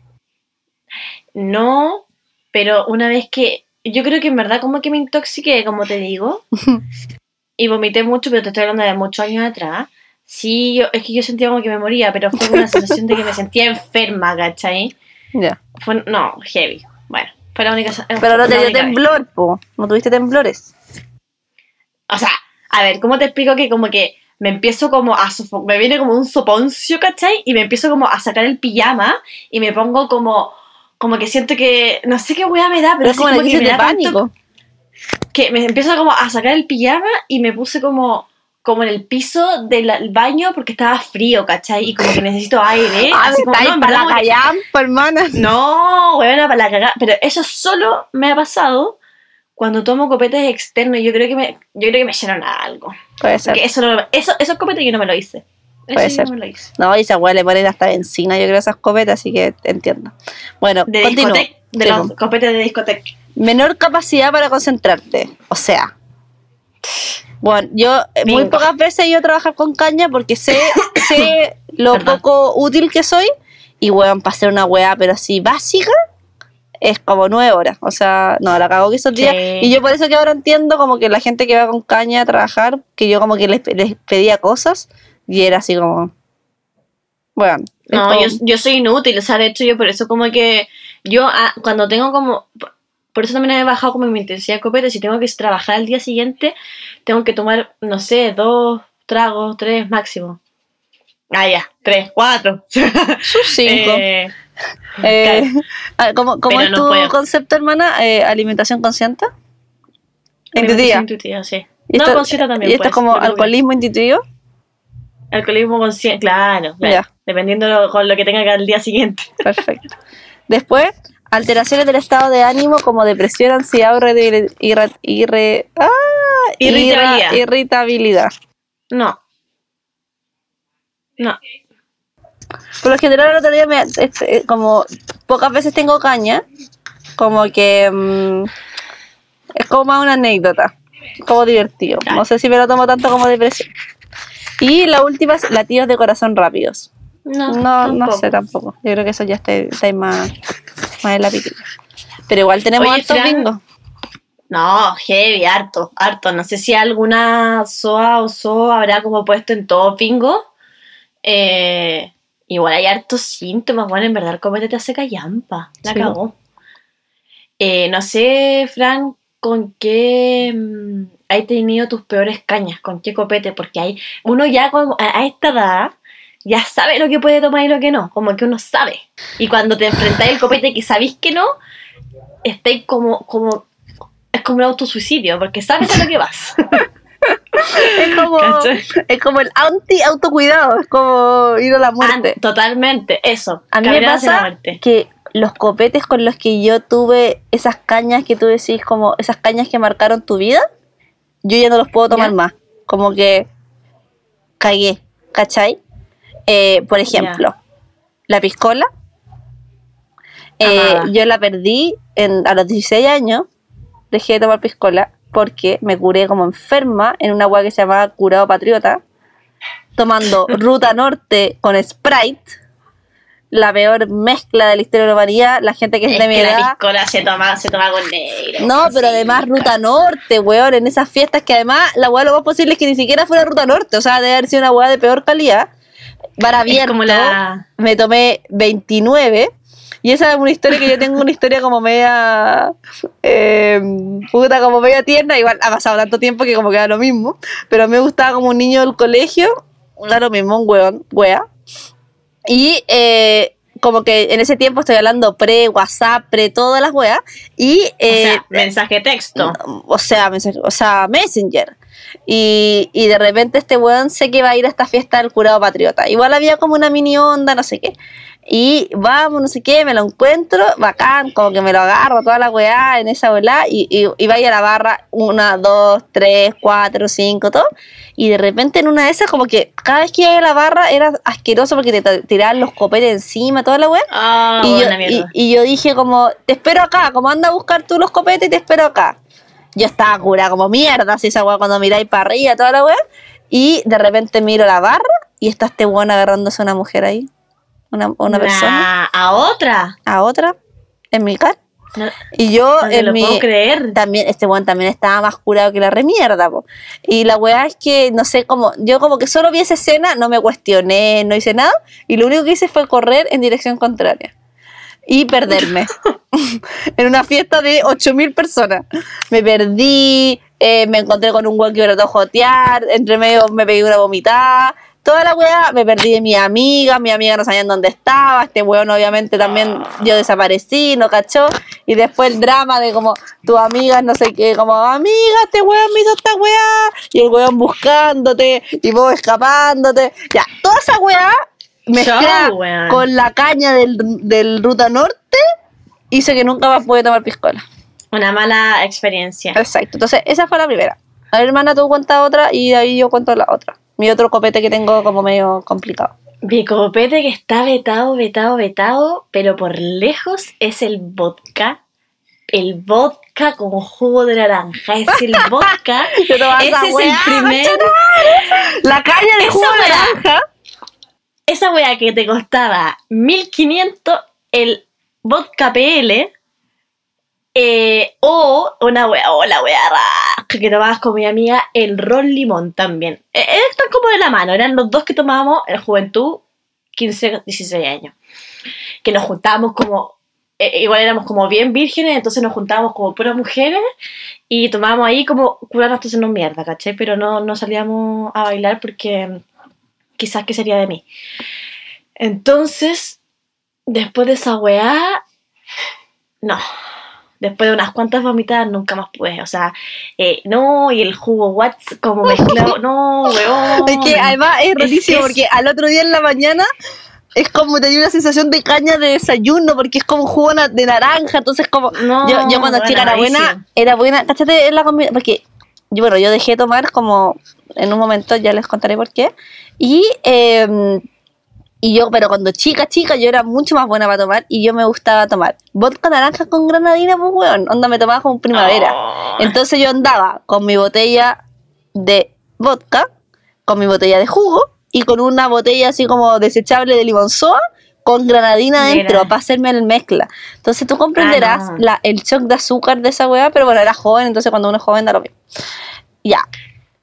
No, pero una vez que. Yo creo que en verdad como que me intoxiqué, como te digo. y vomité mucho, pero te estoy hablando de muchos años atrás. Sí, yo, es que yo sentía como que me moría, pero fue una sensación de que me sentía enferma, ¿cachai? Ya. Fue, no, heavy. Fue la única. Pero no te dio vez. temblor, po. No tuviste temblores. O sea, a ver, ¿cómo te explico que como que me empiezo como a sofo- me viene como un soponcio, ¿cachai? Y me empiezo como a sacar el pijama y me pongo como como que siento que no sé qué weá me da, pero Pero es como la que me tanto- pánico. que me empiezo como a sacar el pijama y me puse como como en el piso del baño porque estaba frío, ¿cachai? Y como que necesito aire. Ah, así como, no, para la callampa, hermana. no, weona, para la cagada. Pero eso solo me ha pasado cuando tomo copetes externos. Yo creo que me, yo creo que me llenan a algo. Puede ser. Porque eso, no, eso, esos copetes yo no me lo hice. Puede ser. no y esa weá le ponen hasta benzina, yo creo, esas copetas, así que entiendo. Bueno, De continúo. discoteca. De Sí, los copetes de discoteca. Menor capacidad para concentrarte. O sea. Bueno, yo eh, muy pocas veces he ido a trabajar con caña porque sé, sé lo poco útil que soy. Y weón, para hacer una weá, pero así básica, es como nueve horas. O sea, no, la cago que esos días. Sí. Y yo por eso que ahora entiendo como que la gente que va con caña a trabajar, que yo como que les, les pedía cosas y era así como. Bueno. No, como- yo, yo soy inútil. O sea, de hecho, yo por eso como que. Yo ah, cuando tengo como. Por eso también he bajado como mi intensidad de copete. Si tengo que trabajar al día siguiente, tengo que tomar, no sé, dos tragos, tres máximo. Ah, ya, tres, cuatro. sus cinco. Eh, Eh, ah, ¿Cómo, es no tu puedo. concepto, hermana? Eh, ¿Alimentación consciente? alimentación Intuitiva. intuitiva, sí. ¿Y no, esto- consciente también. ¿Y esto pues, es como creo que- alcoholismo intuitivo? Alcoholismo consciente, claro. claro. Ya. Dependiendo lo- con lo que tenga que al día siguiente. Perfecto. Después, alteraciones del estado de ánimo como depresión, ansiedad irre- ah, Irritabilidad. No. No. Por lo general, el otro día, me, este, como pocas veces tengo caña, como que mm, es como más una anécdota, como divertido. No sé si me lo tomo tanto como depresión. Y la última es latidos de corazón rápidos. No, No, no sé tampoco. Yo creo que eso ya está, está más, más en la. Pero igual tenemos Oye, hartos Fran, bingos. No, heavy, harto, harto. No sé si alguna SOA o SO habrá como puesto en todo pingo. Eh, igual hay hartos síntomas. Bueno, en verdad el copete te hace callampa. La Sí. cagó. Eh, no sé, Fran, con qué mm, hay tenido tus peores cañas, con qué copete, porque hay uno ya como a, a esta edad ya sabe lo que puede tomar y lo que no, como que uno sabe. Y cuando te enfrentáis el copete que sabéis que no, estáis como, como, es como un autosuicidio, porque sabes a lo que vas. Es como, es como el anti-autocuidado, es como ir a la muerte. Ah, totalmente, eso. A mí me pasa muerte. que los copetes con los que yo tuve esas cañas que tú decís, como esas cañas que marcaron tu vida, yo ya no los puedo tomar Ya. más. Como que cagué, ¿cachai? Eh, por ejemplo, la piscola, eh, yo la perdí en, a los 16 años, dejé de tomar piscola porque me curé como enferma en una agua que se llamaba Curado Patriota, tomando Ruta Norte con Sprite, la peor mezcla de la historia de la humanidad, la gente que es, Es de mi que la piscola se toma, se toma con negro. No, pero Sí, además Ruta. Norte, weón, en esas fiestas que además la weá lo más posible es que ni siquiera fuera Ruta Norte, o sea, debe haber sido una weá de peor calidad. Bar abierto, como la... me tomé 29 y esa es una historia que yo tengo una historia como media eh, puta como media tierna igual ha pasado tanto tiempo que como que da lo mismo pero me gustaba como un niño del colegio da lo mismo un weón wea y eh, como que en ese tiempo estoy hablando pre WhatsApp pre todas las weas y o eh, sea, mensaje texto. o sea, mensaje- o sea, Messenger. Y, y de repente este weón sé que va a ir a esta fiesta del curado patriota. Igual había como una mini onda, no sé qué. Y vamos, no sé qué, me lo encuentro, bacán, como que me lo agarro toda la weá en esa bola y, y, y vaya a la barra, una, dos, tres, cuatro, cinco, todo. Y de repente en una de esas, como que cada vez que iba a la barra era asqueroso porque te tiraban los copetes encima, toda la weá. Ah, y, yo, y, yo dije como, te espero acá, como anda a buscar tú los copetes y te espero acá. Yo estaba cura como mierda, así esa weá cuando miráis para arriba, toda la weá. Y de repente miro la barra y está este weón agarrándose a una mujer ahí. Una, una persona. ¿A otra? A otra. En mi cara. No, Y yo no en lo mi. puedo creer. También, este weón también estaba más curado que la remierda, po. Y la weá es que, no sé, como, yo como que solo vi esa escena, no me cuestioné, no hice nada, y lo único que hice fue correr en dirección contraria. Y perderme. en una fiesta de 8000 personas. Me perdí, eh, me encontré con un weón que me trató de jotear, entre medio me pegué una vomitada. Toda la weá, me perdí de mi amiga, mi amiga no sabían dónde estaba, este weón obviamente también yo desaparecí, no cachó, y después el drama de como tu amiga no sé qué, como amiga, este weón me hizo esta weá, y el weón buscándote, y vos escapándote, ya, toda esa weá mezclada weón. con la caña del, del Ruta Norte, hizo que nunca más pude tomar piscola. Una mala experiencia. Exacto. Entonces, esa fue la primera. A ver, hermana, tú cuenta otra y de ahí yo cuento la otra. Mi otro copete que tengo como medio complicado. Mi copete que está vetado, vetado, vetado, pero por lejos es el vodka. El vodka con jugo de naranja. Es el vodka. Ese es el weá, primer. La caña de jugo de weá. naranja. Esa wea que te costaba 1500 el vodka PL. Eh, o una wea, o la wea rasca que tomabas con mi amiga, el ron limón también. Eh, eh, están como de la mano, eran los dos que tomábamos en juventud, 15, 16 años. Que nos juntábamos como, igual éramos como bien vírgenes, entonces nos juntábamos como puras mujeres y tomábamos ahí como curarnos entonces no mierda, ¿cachai? Pero no, no salíamos a bailar porque quizás qué sería de mí. Entonces, después de esa weá, no. Después de unas cuantas vomitadas nunca más pude. O sea, eh, no, y el jugo Watts como mezclado. No, weón. Es que además es rarísimo es- porque al otro día en la mañana es como tenía una sensación de caña de desayuno porque es como jugo na- de naranja. Entonces, como. No, yo, yo cuando bueno, chica era buena, era buena. Cáchate en la comida. Porque, yo, bueno, yo dejé de tomar como en un momento, ya les contaré por qué. Y. eh, y yo, pero cuando chica, chica, yo era mucho más buena para tomar y yo me gustaba tomar vodka naranja con granadina, pues, weón. Onda, me tomaba como primavera. Oh. Entonces yo andaba con mi botella de vodka, con mi botella de jugo y con una botella así como desechable de limonzoa con granadina adentro para hacerme el mezcla. Entonces tú comprenderás Ah, no. la- el shock de azúcar de esa weá, pero bueno, era joven, entonces cuando uno es joven da lo mismo. Ya.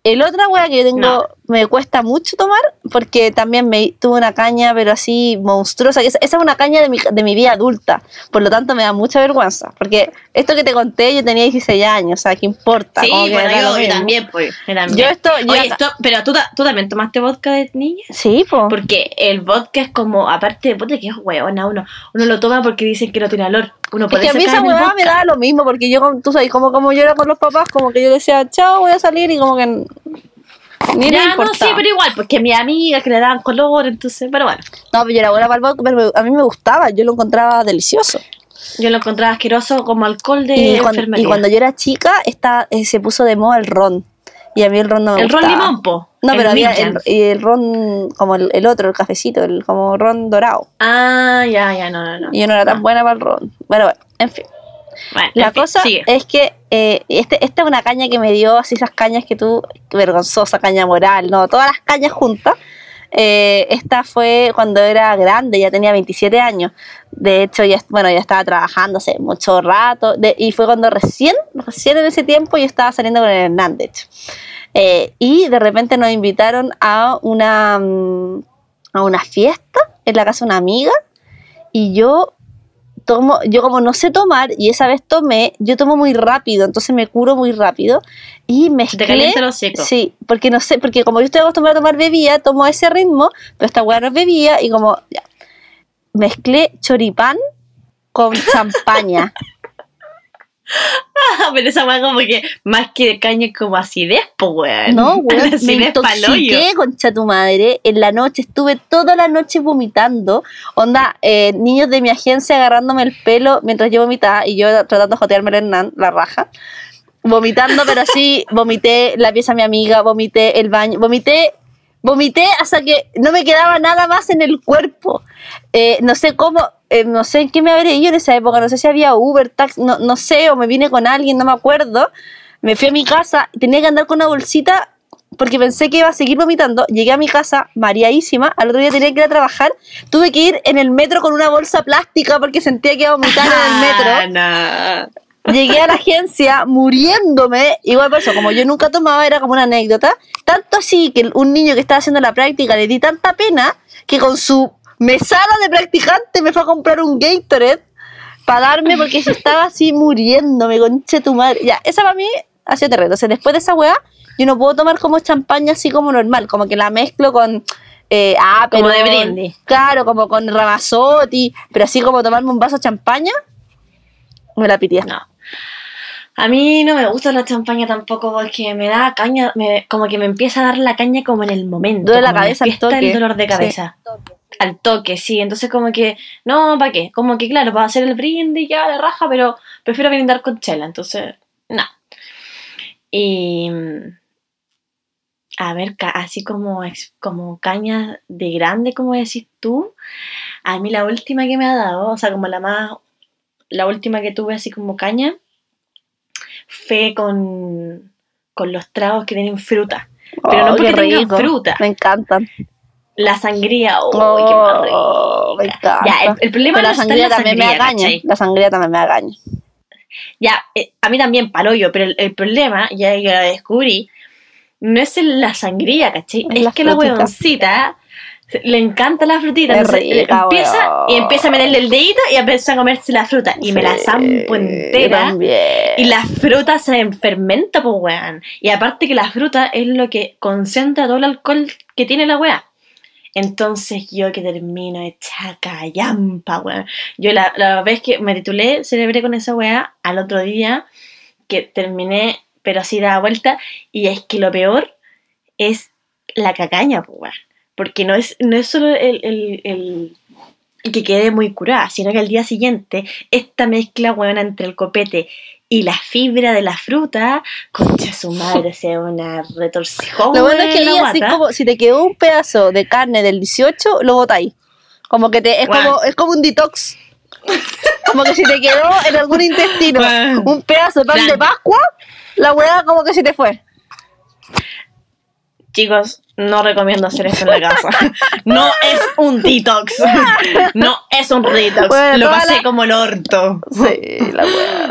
El otra weá que yo tengo, No. Me cuesta mucho tomar, porque también me tuve una caña, pero así monstruosa. Esa, esa es una caña de mi, de mi vida adulta, por lo tanto me da mucha vergüenza. Porque esto que te conté, yo tenía 16 años, o sea, ¿qué importa? Sí, bueno, yo, yo también, pues. Yo, también. Yo esto, yo Oye, esto, pero tú, tú también tomaste vodka de niña. Sí, pues. Porque el vodka es como, aparte de puta que es huevona, uno, uno lo toma porque dicen que no tiene olor. Uno Es puede que a mí esa vodka. me daba lo mismo, porque yo, tú sabes, como, como yo era con los papás, como que yo decía, chao, voy a salir, y como que ni Ya, no, sí, pero igual, porque mis amigas que le daban color, entonces, pero bueno, No, pero yo era buena para el vodka, pero a mí me gustaba, yo lo encontraba delicioso. yo lo encontraba asqueroso como alcohol de Y, cuando, enfermería. y cuando yo era chica, está, eh, se puso de moda el ron. Y a mí el ron no me el ron gustaba. limón, po. No, el pero había el, Milkjans. y el ron como el, el otro, el cafecito, el como ron dorado. Ah, ya, ya, no, no, no. Y yo no era tan No. buena para el ron. Bueno, bueno, en fin. Bueno, La fin, cosa sigue. es que eh, este, esta es una caña que me dio, así esas cañas que tú, vergonzosa caña moral, no, todas las cañas juntas. Eh, esta fue cuando era grande, ya tenía 27 años. De hecho, ya, bueno, ya estaba trabajando hace mucho rato. de- y fue cuando recién, recién en ese tiempo yo estaba saliendo con el Hernández. Eh, y de repente nos invitaron a una, mm, a una fiesta en la casa de una amiga. Y yo tomo, yo como no sé tomar, y esa vez tomé, yo tomo muy rápido, entonces me curo muy rápido. Y Se te mezclé. calienta el hocico. Sí, porque no sé, porque como yo estoy acostumbrada a tomar bebida, tomo ese ritmo, pero esta weá no es bebida, y como ya, mezclé choripán con champaña. Pero esa weá como que más que caña es como acidez, po weón. No, weón, me intoxiqué, concha tu madre. En la noche estuve toda la noche vomitando. Onda, eh, niños de mi agencia agarrándome el pelo mientras yo vomitaba y yo tratando de jotearme el Hernán, la raja. Vomitando, pero así, vomité la pieza de mi amiga, vomité el baño, vomité, vomité hasta que no me quedaba nada más en el cuerpo. Eh, no sé cómo, eh, no sé en qué me habré ido en esa época, no sé si había Uber, taxi, no, no sé, o me vine con alguien, no me acuerdo. Me fui a mi casa, tenía que andar con una bolsita porque pensé que iba a seguir vomitando. Llegué a mi casa mareadísima, al otro día tenía que ir a trabajar. Tuve que ir en el metro con una bolsa plástica porque sentía que iba a vomitar en el metro. Ah, no. Llegué a la agencia muriéndome. Igual por eso, como yo nunca tomaba, era como una anécdota. Tanto así que un niño que estaba haciendo la práctica le di tanta pena que con su mesada de practicante me fue a comprar un Gatorade para darme porque se estaba así muriéndome, conche tu madre. Ya, esa para mí ha sido terrible. Entonces, después de esa weá, yo no puedo tomar como champaña así como normal, como que la mezclo con. Eh, ah, Como pero- de brindis. Claro, como con Ramazotti, pero así como tomarme un vaso de champaña, me la pitía. No. A mí no me gusta la champaña tampoco porque me da caña, me- como que me empieza a dar la caña como en el momento. Duele la como me cabeza despierta toque. el dolor de Sí. Al toque, sí. Entonces como que, no, ¿para qué? Como que claro, para hacer el brindis ya de raja, pero prefiero brindar con chela. Entonces, no. Y... mm, A ver, así como, como caña de grande, como decís tú. A mí la última que me ha dado, o sea, como la más... La última que tuve así como caña fue con, con los tragos que tienen fruta. Pero no Oh, porque tengan fruta. Me encantan. La sangría, oh, qué más Oh, me rica. encanta. Ya, el, el problema Pero no la está en sangría la también me sangría, agaña. ¿cachai? La sangría también me agaña. Ya, eh, a mí también paloyo, pero el, el problema, ya yo la descubrí, no es en la sangría, ¿cachai? Es Es, que la huevoncita le encanta la frutita. Es entonces, eh, rica, empieza weón. y empieza a meterle el dedito y empieza a comerse la fruta. Y me la Sí, zampo entera. también. Y la fruta se fermenta, pues, weón. Y aparte que la fruta es lo que concentra todo el alcohol que tiene la weá. Entonces yo que termino hecha callampa, weón. Yo la, la vez que me titulé, celebré con esa weá, al otro día que terminé, pero así da vuelta. Y es que lo peor es la cacaña, weón. Porque no es, no es solo el, el, el- el que quede muy curada, sino que al día siguiente, esta mezcla, weón, entre el copete y la fibra de la fruta, concha su madre, sea una retorcijón. Lo bueno es que ahí la así como si te quedó un pedazo de carne del 18, lo botáis. Como que te, es Bueno. como, es como un detox. Como que si te quedó en algún intestino Bueno. un pedazo de pan Plan. de Pascua, la weá como que se te fue. Chicos, no recomiendo hacer eso en la casa. No es un detox. No es un detox. Bueno, Lo pasé la- como el orto. Sí, la.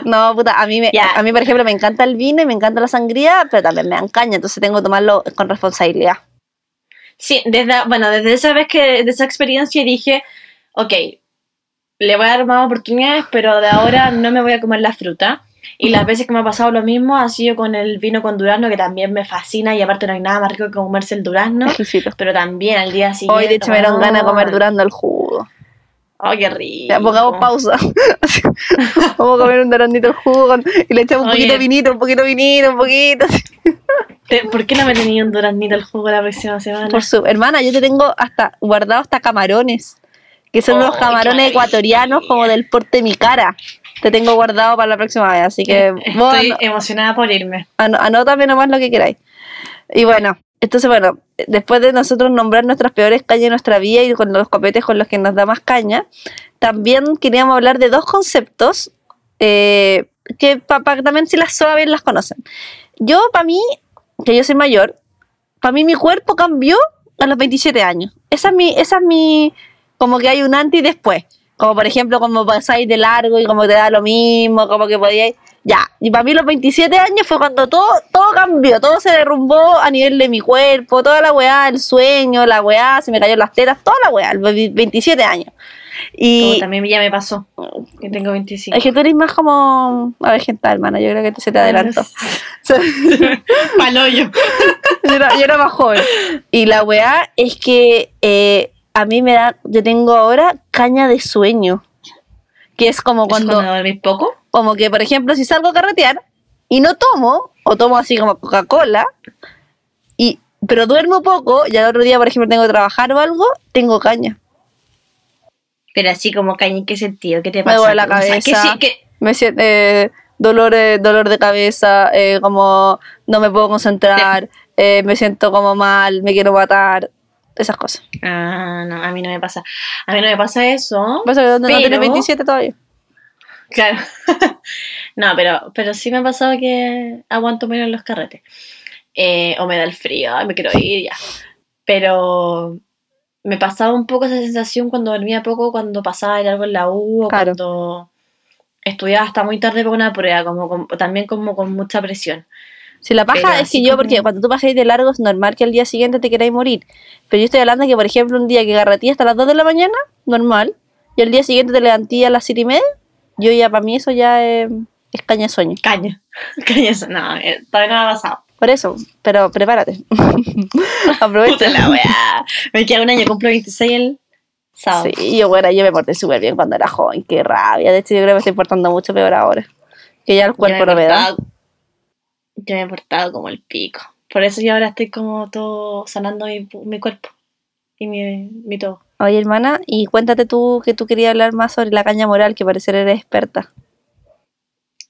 No, puta, a mí, me, a mí, por ejemplo, me encanta el vino y me encanta la sangría, pero también me dan caña, entonces tengo que tomarlo con responsabilidad. Sí, desde, bueno, desde esa vez que, de esa experiencia dije, ok, le voy a dar más oportunidades, pero de ahora no me voy a comer la fruta. Y las veces que me ha pasado lo mismo ha sido con el vino con durazno, que también me fascina, y aparte no hay nada más rico que comerse el durazno, Exquisito. pero también al día siguiente... Hoy, de hecho, me dieron oh, ganas de comer durando el jugo. ¡Oh, qué rico! Ya, pongamos pausa. Vamos a comer un durandito el jugo y le echamos un poquito de vinito, un poquito de vinito, un poquito. ¿Por qué no me tenía un duraznito al jugo la próxima semana? Por su hermana, yo te tengo hasta guardado hasta camarones, que son Oh, qué camarones ecuatorianos como del porte de mi cara. Te tengo guardado para la próxima vez, así que vos Estoy emocionada por irme. anótame nomás lo que queráis. Y bueno, entonces bueno, después de nosotros nombrar nuestras peores cañas de nuestra vida y con los copetes con los que nos da más caña, también queríamos hablar de dos conceptos eh, que para que también si las bien las conocen. Yo, para mí, que yo soy mayor, para mí mi cuerpo cambió a los 27 años. Esa es mi, esa es mi, como que hay un antes y después. Como por ejemplo, como pasáis de largo y como te da lo mismo, como que podíais. Ya, y para mí los 27 años fue cuando todo, todo cambió, todo se derrumbó a nivel de mi cuerpo, toda la weá, el sueño, la weá, se me cayó las tetas, toda la weá, los 27 años. Y también ya me pasó, que tengo 25. es que tú eres más como avejental, hermana, yo creo que se te adelantó. Paloyo. yo, era, yo era más joven. Y la weá es que eh, a mí me da, yo tengo ahora caña de sueño. Que es como Cuando cuando, dormís poco? como que, por ejemplo, si salgo a carretear y no tomo, o tomo así como Coca-Cola, y, pero duermo poco, y al otro día, por ejemplo, tengo que trabajar o algo, tengo caña. Pero así como caña, ¿en qué sentido? ¿Qué te Me pasa? duele la O sea, ¿qué cabeza. sí- Me siento eh, dolor, eh, dolor de cabeza, eh, como no me puedo concentrar, eh, me siento como mal, me quiero matar, esas cosas. Ah, no, a mí no me pasa. A mí no me pasa eso. Pasa que no, no Pero- tienes 27 todavía. Claro. no, pero, pero sí me ha pasado que aguanto menos los carretes. Eh, o me da el frío, me quiero ir ya. Pero me pasaba un poco esa sensación cuando dormía poco, cuando pasaba algo en la U o Claro. cuando estudiaba hasta muy tarde para una prueba, como con- también como con mucha presión. Si la paja Pero es que yo, como- porque cuando tú pasáis de largo es normal que al día siguiente te queráis morir. Pero yo estoy hablando de que, por ejemplo, un día que garratía hasta las 2 de la mañana, normal, y al día siguiente te levanté a las 7 y media, yo ya, para mí eso ya es, es caña de sueño. Caña. Caña, no, eh, todavía no me ha pasado. Por eso, pero prepárate. Aprovecha. La weá. Me queda un año, cumplo 26 el sábado. Sí, yo, bueno, yo me porté súper bien cuando era joven, qué rabia. De hecho, yo creo que me estoy portando mucho peor ahora. Que ya el cuerpo no me da. Yo me he portado como el pico. Por eso yo ahora estoy como todo sanando mi, mi cuerpo y mi, mi todo. Oye, hermana, y cuéntate tú que tú querías hablar más sobre la caña moral, que parecer eres experta.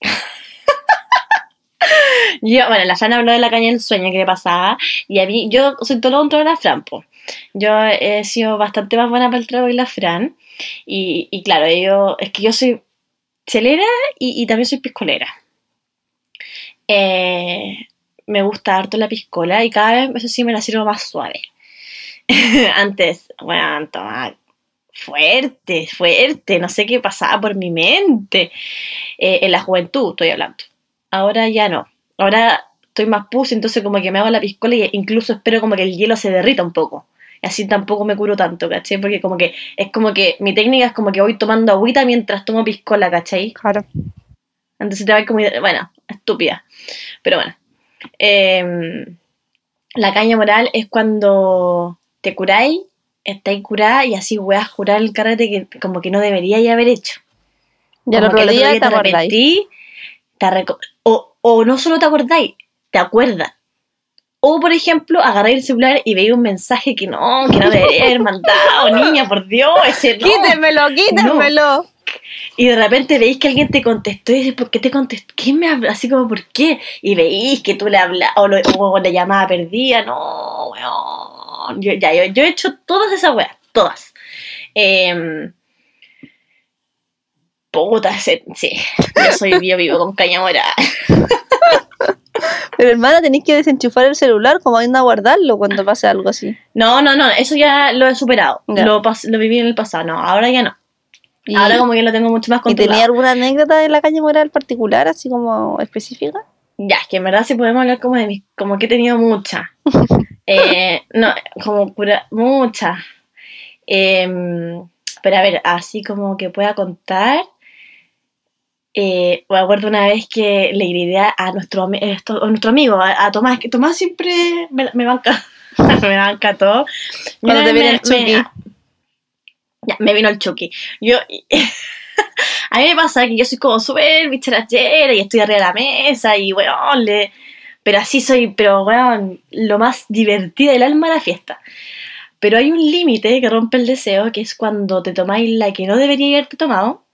Yo, bueno, la Fran habló de la caña del sueño que le pasaba. Y a mí, yo soy todo lo contrario a la Fran, po. Yo he sido bastante más buena para el trago que la Fran. Y, y claro, yo, es que yo soy chelera y, y también soy piscolera. Eh, me gusta harto la piscola y cada vez, eso sí, me la sirvo más suave. Antes, bueno, tomaba fuerte, fuerte, no sé qué pasaba por mi mente. Eh, en la juventud estoy hablando. Ahora ya no. Ahora estoy más pus, entonces como que me hago la piscola y incluso espero como que el hielo se derrita un poco. Y así tampoco me curo tanto, ¿cachai? Porque como que es como que mi técnica es como que voy tomando agüita mientras tomo piscola, ¿cachai? Claro. Entonces te va como, bueno, estúpida. Pero bueno. Em, la caña moral es cuando te curáis, estáis curada y así weas curar el carrete que como que no deberíais haber hecho. Y al Como que otro el día te arrepentí, te o, o no solo te acordáis, te acuerdas. O, por ejemplo, agarráis el celular y veis un mensaje que no, que no debería haber mandado, niña, por Dios, ese no. Quítemelo, quítemelo. Y de repente veis que alguien te contestó y dices, ¿por qué te contestó? ¿Quién me habla? Así como, ¿por qué? Y veis que tú le hablas, o, o la llamada perdida, no, weón. Yo, ya, yo, yo he hecho todas esas weas, todas. Em, puta, sí, yo soy bio vivo con caña moral. Pero hermana, tenéis que desenchufar el celular como anda a guardarlo cuando pase algo así. No, no, no, eso ya lo he superado. Ya. Lo, lo viví en el pasado, no, ahora ya no. Y, Ahora como que lo tengo mucho más ¿y tenía controlado. alguna anécdota de la caña moral particular, así como específica? Ya, es que en verdad sí podemos hablar como de mis, como que he tenido muchas. Eh, no, como pura, muchas. Em, pero a ver, así como que pueda contar. Eh, me acuerdo una vez que le grité a nuestro, esto- a nuestro amigo, a, a Tomás, que Tomás siempre me, me banca, me banca todo. Cuando te viene el Chucky. Ya, me vino el Chucky. Yo, a mí me pasa que yo soy como súper bicharachera y estoy arriba de la mesa y, weón, le... Pero así soy, pero, weón, lo más divertido del alma de la fiesta. Pero hay un límite que rompe el deseo, que es cuando te tomáis la que no debería haberte tomado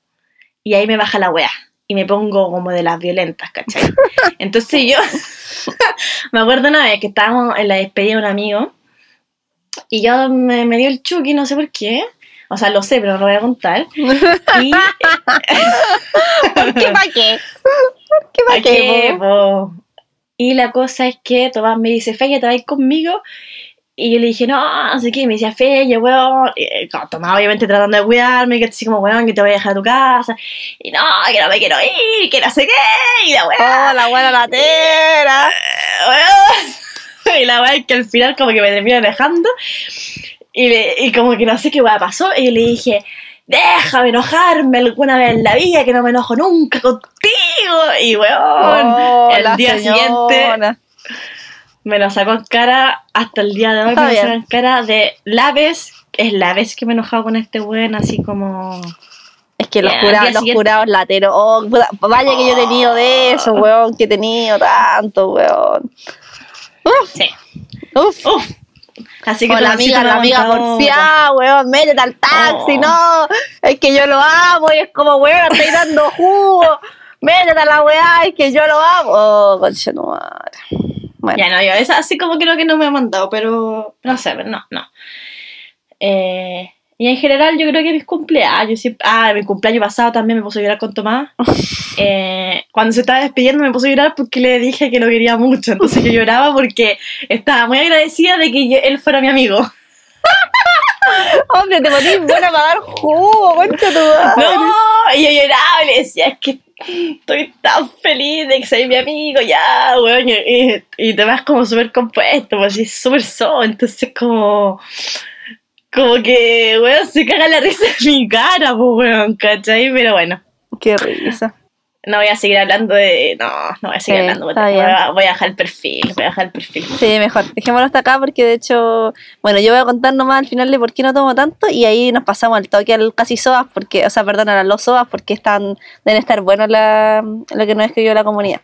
y ahí me baja la weá. Y me pongo como de las violentas, ¿cachai? Entonces yo me acuerdo una vez que estábamos en la despedida de un amigo y yo me, me dio el chuki, no sé por qué. O sea, lo sé, pero no lo voy a contar. Y ¿Qué pa' qué? ¿Qué pa' ¿Para qué? po? Y la cosa es que Tomás me dice, Feya, ¿te vas conmigo? Y yo le dije, no, no sé qué. Y me decía, Feya, weón. Y, eh, Tomás, obviamente, tratando de cuidarme, que así como, weón, que te voy a dejar a tu casa. Y no, que no me quiero ir, que no sé qué. Y la weón, Oh, la buena latera. weón. Y la weón, que al final, como que me termina dejando. Y, le- y como que no sé qué weón pasó. Y yo le dije, déjame enojarme alguna vez en la vida, que no me enojo nunca contigo. Y weón. Oh, el día señora. siguiente me lo sacó en cara hasta el día de hoy Está me lo en cara de la vez es la vez que me he enojado con este weón así como Es que los, curados, día los siguiente- curados lateros, oh, vaya que yo he tenido de eso, weón, que he tenido tanto, weón. Uf, Sí. uf. Uf. Así que la amiga, la amiga porfiada, weón, métete al taxi, Oh. no, es que yo lo amo, y es como, weón, estoy dando jugo, métete a la weá, es que yo lo amo. Oh, concha. Bueno, Ya no, yo esa así como creo que no me ha mandado, pero no sé, pero no, no. Eh, y en general yo creo que mis cumpleaños, siempre- ah, mi cumpleaños pasado también me puso a llorar con Tomás. Eh, cuando se estaba despidiendo me puso a llorar porque le dije que lo quería mucho, entonces yo lloraba porque estaba muy agradecida de que yo- él fuera mi amigo. hombre, te ponís buena para dar jugo, concha tu madre. No, y yo lloraba y le decía, es que estoy tan feliz de que seas mi amigo, ya, weón. Y, y, te vas como súper compuesto, pues, súper so, entonces como... Como que, weón, se caga la risa en mi cara, pues, weón, ¿cachai? Pero bueno, Qué risa. no voy a seguir hablando de... No, no voy a seguir Sí, hablando. Voy a, voy a dejar el perfil, voy a dejar el perfil. Sí, mejor. Dejémoslo hasta acá porque de hecho, bueno, yo voy a contar nomás al final de por qué no tomo tanto y ahí nos pasamos al toque al casi soas, porque, o sea, perdón, a los soas porque están, deben estar buenos la, lo que nos escribió la comunidad.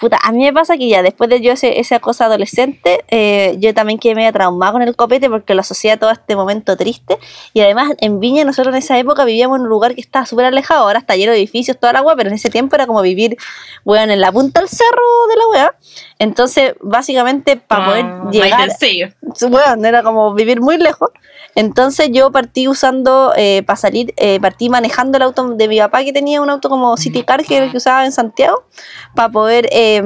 Puta, a mí me pasa que ya después de yo ese, esa cosa adolescente, eh, yo también quedé medio traumada con el copete porque lo asocié a todo este momento triste. Y además en Viña nosotros en esa época vivíamos en un lugar que estaba súper alejado, ahora está lleno de edificios, toda la wea, pero en ese tiempo era como vivir, weón, en la punta del cerro de la wea. Entonces, básicamente, para poder Ah, llegar, bueno, era como vivir muy lejos. Entonces yo partí usando, eh, para salir, eh, partí manejando el auto de mi papá que tenía un auto como City Car que era el que usaba en Santiago, para poder eh,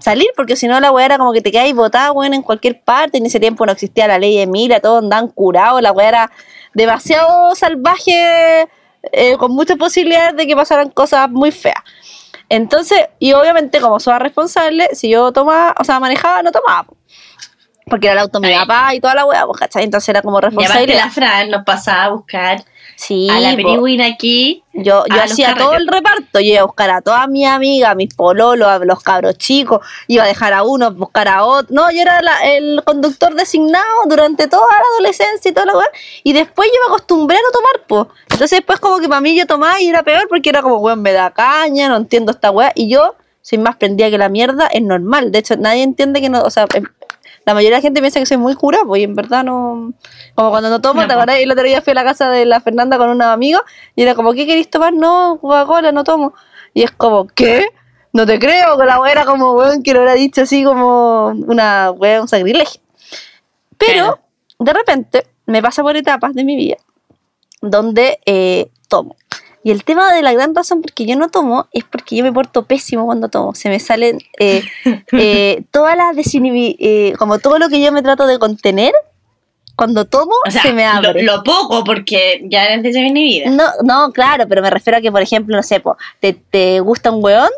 salir, porque si no la weá era como que te quedáis botada, weón, en cualquier parte. En ese tiempo no existía la ley de Mila, todos andaban curados, la weá era demasiado salvaje, eh, con muchas posibilidades de que pasaran cosas muy feas. Entonces, y obviamente como soy responsable, si yo tomaba, o sea, manejaba, no tomaba. Po. Porque era el auto de mi papá y toda la weá, pues, ¿cachai? Entonces era como responsabilidad. la Fran nos pasaba a buscar Sí, a la. Periwin aquí. yo, yo hacía todo el reparto, yo iba a buscar a todas mis amigas, a mis pololos, a los cabros chicos, iba a dejar a uno, buscar a otro. No, yo era la- el conductor designado durante toda la adolescencia y toda la weá. Y después yo me acostumbré a no tomar, pues. Entonces después como que para mí yo tomaba y era peor porque era como, weón, me da caña, no entiendo esta weá. Y yo, soy más prendida que la mierda, es normal. De hecho, nadie entiende que no, o sea, em- la mayoría de la gente piensa que soy muy cura, pues, y en verdad no. Como cuando no tomo, No, ¿te po. acordás? El otro día fui a la casa de la Fernanda con unos amigos y era como, ¿qué queréis tomar? No, Coca-Cola, no tomo. Y es como, ¿qué? No te creo, que la wea era como, weón, que lo hubiera dicho así como una wea, un sacrilegio. Pero, de repente, me pasa por etapas de mi vida donde eh, tomo. Y el tema de la gran razón por que yo no tomo es porque yo me porto pésimo cuando tomo. Se me salen eh, eh, todas las eh, como todo lo que yo me trato de contener, cuando tomo O sea, se me abre. Lo, lo poco, porque ya desde mi vida. No, no, claro, pero me refiero a que, por ejemplo, no sé, po, te, te gusta un weón,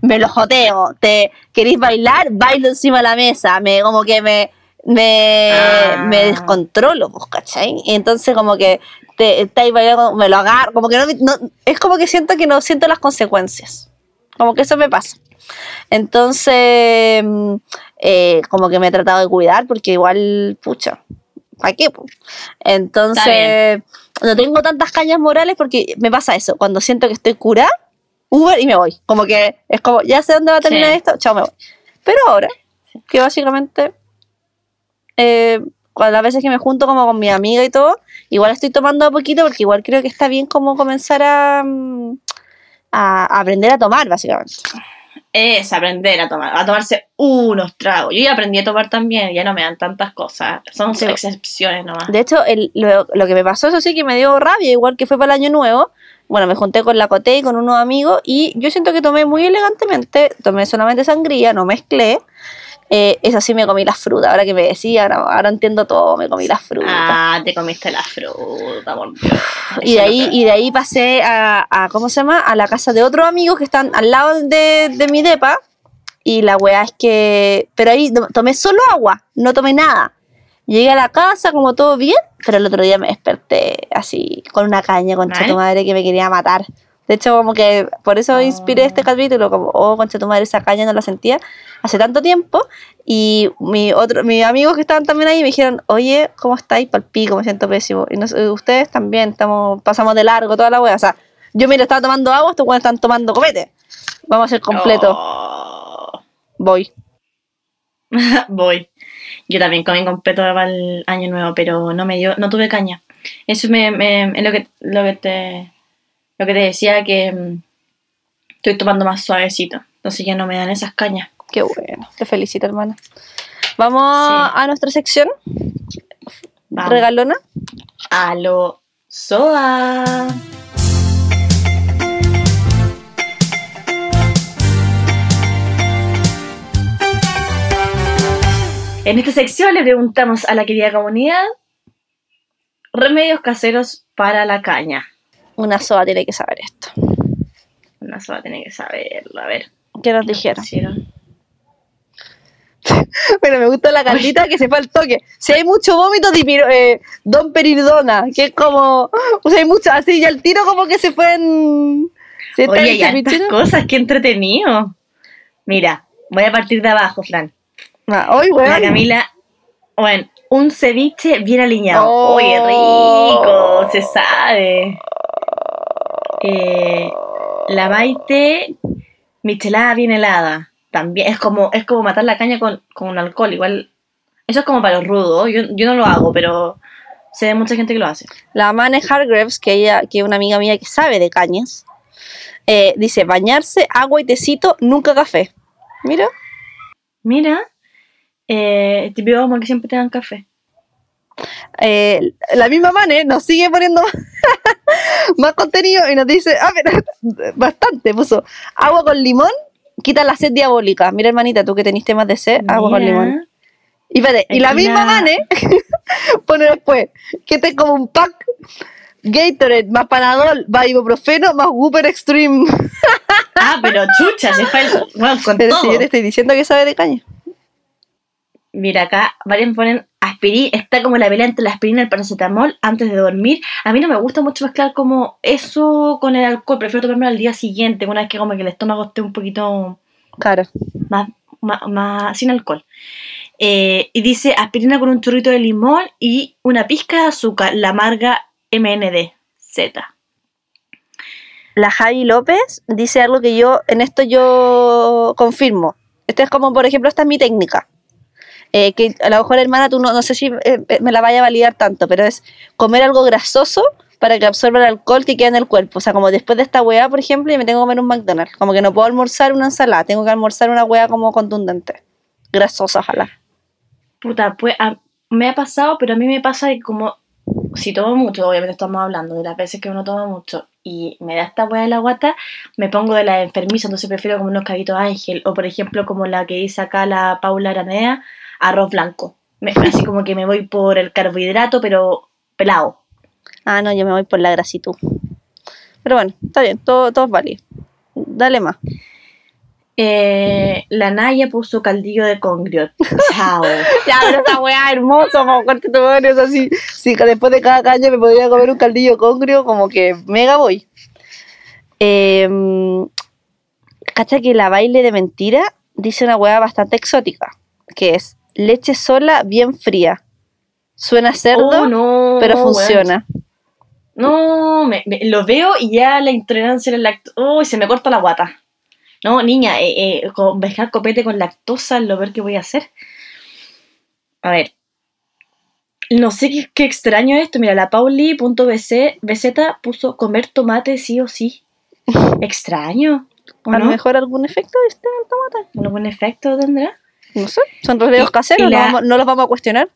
me lo joteo, te queréis bailar, bailo encima de la mesa, me como que me me, Ah. me descontrolo, pues, ¿cachai? Y entonces como que te estáis bailando, me lo agarro, como que no, no- es como que siento que no siento las consecuencias. Como que eso me pasa. Entonces, eh, como que me he tratado de cuidar porque igual, pucha, ¿para qué? Entonces, no tengo tantas cañas morales porque me pasa eso. Cuando siento que estoy curada, Uber y me voy. Como que es como, ya sé dónde va a terminar Sí. esto, chao, me voy. Pero ahora, que básicamente, eh, las veces que me junto como con mi amiga y todo, igual estoy tomando a poquito porque igual creo que está bien como comenzar a, mm, a, aprender a tomar, básicamente. Es aprender a tomar, a tomarse unos tragos. Yo ya aprendí a tomar también, ya no me dan tantas cosas. Son Sí. excepciones nomás. De hecho, el- lo, lo que me pasó, eso sí que me dio rabia, igual que fue para el año nuevo. Bueno, me junté con la Coté y con unos amigos y yo siento que tomé muy elegantemente, tomé solamente sangría, no mezclé. Eh, eso sí, me comí las frutas, ahora que me decía, ahora, ahora entiendo todo, me comí las frutas. Ah, te comiste la fruta, por Dios. y, de ahí, y de ahí pasé a, a, ¿cómo se llama? A la casa de otros amigos que están al lado de, de mi depa. Y la weá es que. Pero ahí to- tomé solo agua, no tomé nada. Llegué a la casa como todo bien, pero el otro día me desperté así, con una caña, ¿Mal? tu madre, que me quería matar. De hecho, como que por eso inspiré este capítulo, como, oh, concha tu madre, esa caña no la sentía hace tanto tiempo. Y mi otro, mis amigos que estaban también ahí me dijeron, oye, ¿cómo estáis? Palpico, me siento pésimo. Y no sé, ustedes también, estamos, pasamos de largo toda la wea. O sea, Yo, mira, estaba tomando agua, estos weones están tomando copete. Vamos a hacer completo. Oh. Voy. Voy. Yo también comí completo para el año nuevo, pero no me dio, no tuve caña. Eso me, me- es lo que, lo que te lo que te decía que mm, estoy tomando más suavecito. Entonces ya no me dan esas cañas. Qué bueno. Te felicito, hermana. Vamos Sí. a nuestra sección Vamos. regalona. A lo SOA. En esta sección le preguntamos a la querida comunidad remedios caseros para la caña. Una soa tiene que saber esto. Una sola tiene que saberlo. A ver. ¿Qué nos ¿qué dijeron? Pero me gusta la caldita que se fue al toque. Si hay mucho vómito, eh, don peridona, que es como. O sea, hay mucho, así, y al tiro como que se fue en. se Oye, hartas ceviche. cosas, qué entretenido. Mira, voy a partir de abajo, Fran. Ah, Hoy, La weón. Camila, bueno, un ceviche bien aliñado. Oh. Oye, rico, se sabe. Eh, la baite michelada bien helada. También es como, es como matar la caña con, con alcohol. Igual, eso es como para los rudos. Yo, yo no lo hago, pero sé de mucha gente que lo hace. La Mane Hargreaves, que ella, que es una amiga mía que sabe de cañas, eh, dice bañarse, agua y tecito, nunca café. Mira. Mira, eh, típico como que siempre te dan café. Eh, la misma Mane nos sigue poniendo más contenido y nos dice, ah, pero bastante, puso agua con limón, quita la sed diabólica. Mira, hermanita, tú que tenés temas de sed, agua con limón. Y, espérate, y la misma Mane pone después que te como un pack Gatorade más Panadol más ibuprofeno más Whooper Extreme. Ah, pero chucha, se fue el, bueno, con Pero todo. si yo te estoy diciendo que sabe de caña. Mira, acá varios ponen aspirina, está como la vela entre la aspirina y el paracetamol antes de dormir. A mí no me gusta mucho mezclar como eso con el alcohol, prefiero tomármelo al día siguiente, una vez que como que el estómago esté un poquito Claro. más, más, más- sin alcohol. Eh, y dice aspirina con un chorrito de limón y una pizca de azúcar, la amarga MND Z. La Javi López dice algo que yo, en esto yo confirmo. Esto es como, por ejemplo, esta es mi técnica. Eh, que a lo mejor, hermana, tú no, no sé si eh, eh, me la vaya a validar tanto, pero es comer algo grasoso para que absorba el alcohol que queda en el cuerpo. O sea, como después de esta weá, por ejemplo, y me tengo que comer un McDonald's. Como que no puedo almorzar una ensalada, tengo que almorzar una weá como contundente. Grasosa, ojalá. Puta, pues me ha pasado, pero a mí me pasa que como si tomo mucho, obviamente estamos hablando de las veces que uno toma mucho y me da esta hueá de la guata, me pongo de la enfermiza, entonces prefiero como unos caguitos ángel o por ejemplo como la que dice acá la Paula Aranea, arroz blanco. Me- así como que me voy por el carbohidrato, pero pelado. Ah, no, yo me voy por la grasitud. Pero bueno, está bien, todo, todo es válido. Dale más. Eh, la Naya puso caldillo de congrio. Chao. Ya, pero esa weá hermosa, como corte tu madre, o sea, si, después de cada caña me podría comer un caldillo congrio, como que mega voy. Eh, Cacha que la baile de mentira dice una weá bastante exótica, que es leche sola bien fría. Suena cerdo, Oh, no, pero funciona. No, me- me- lo veo y ya la intolerancia a la lactosa. Uy, se me corta la guata. No, niña, eh, eh, con dejar copete con lactosa es lo peor que voy a hacer. A ver. No sé qué, qué extraño esto. Mira, la Pauli.bz puso comer tomate sí o sí. Extraño. ¿O A lo no? mejor algún efecto este del tomate. ¿Algún efecto tendrá? No sé, son Y- caseros, y la- no, vamos- no los vamos a cuestionar.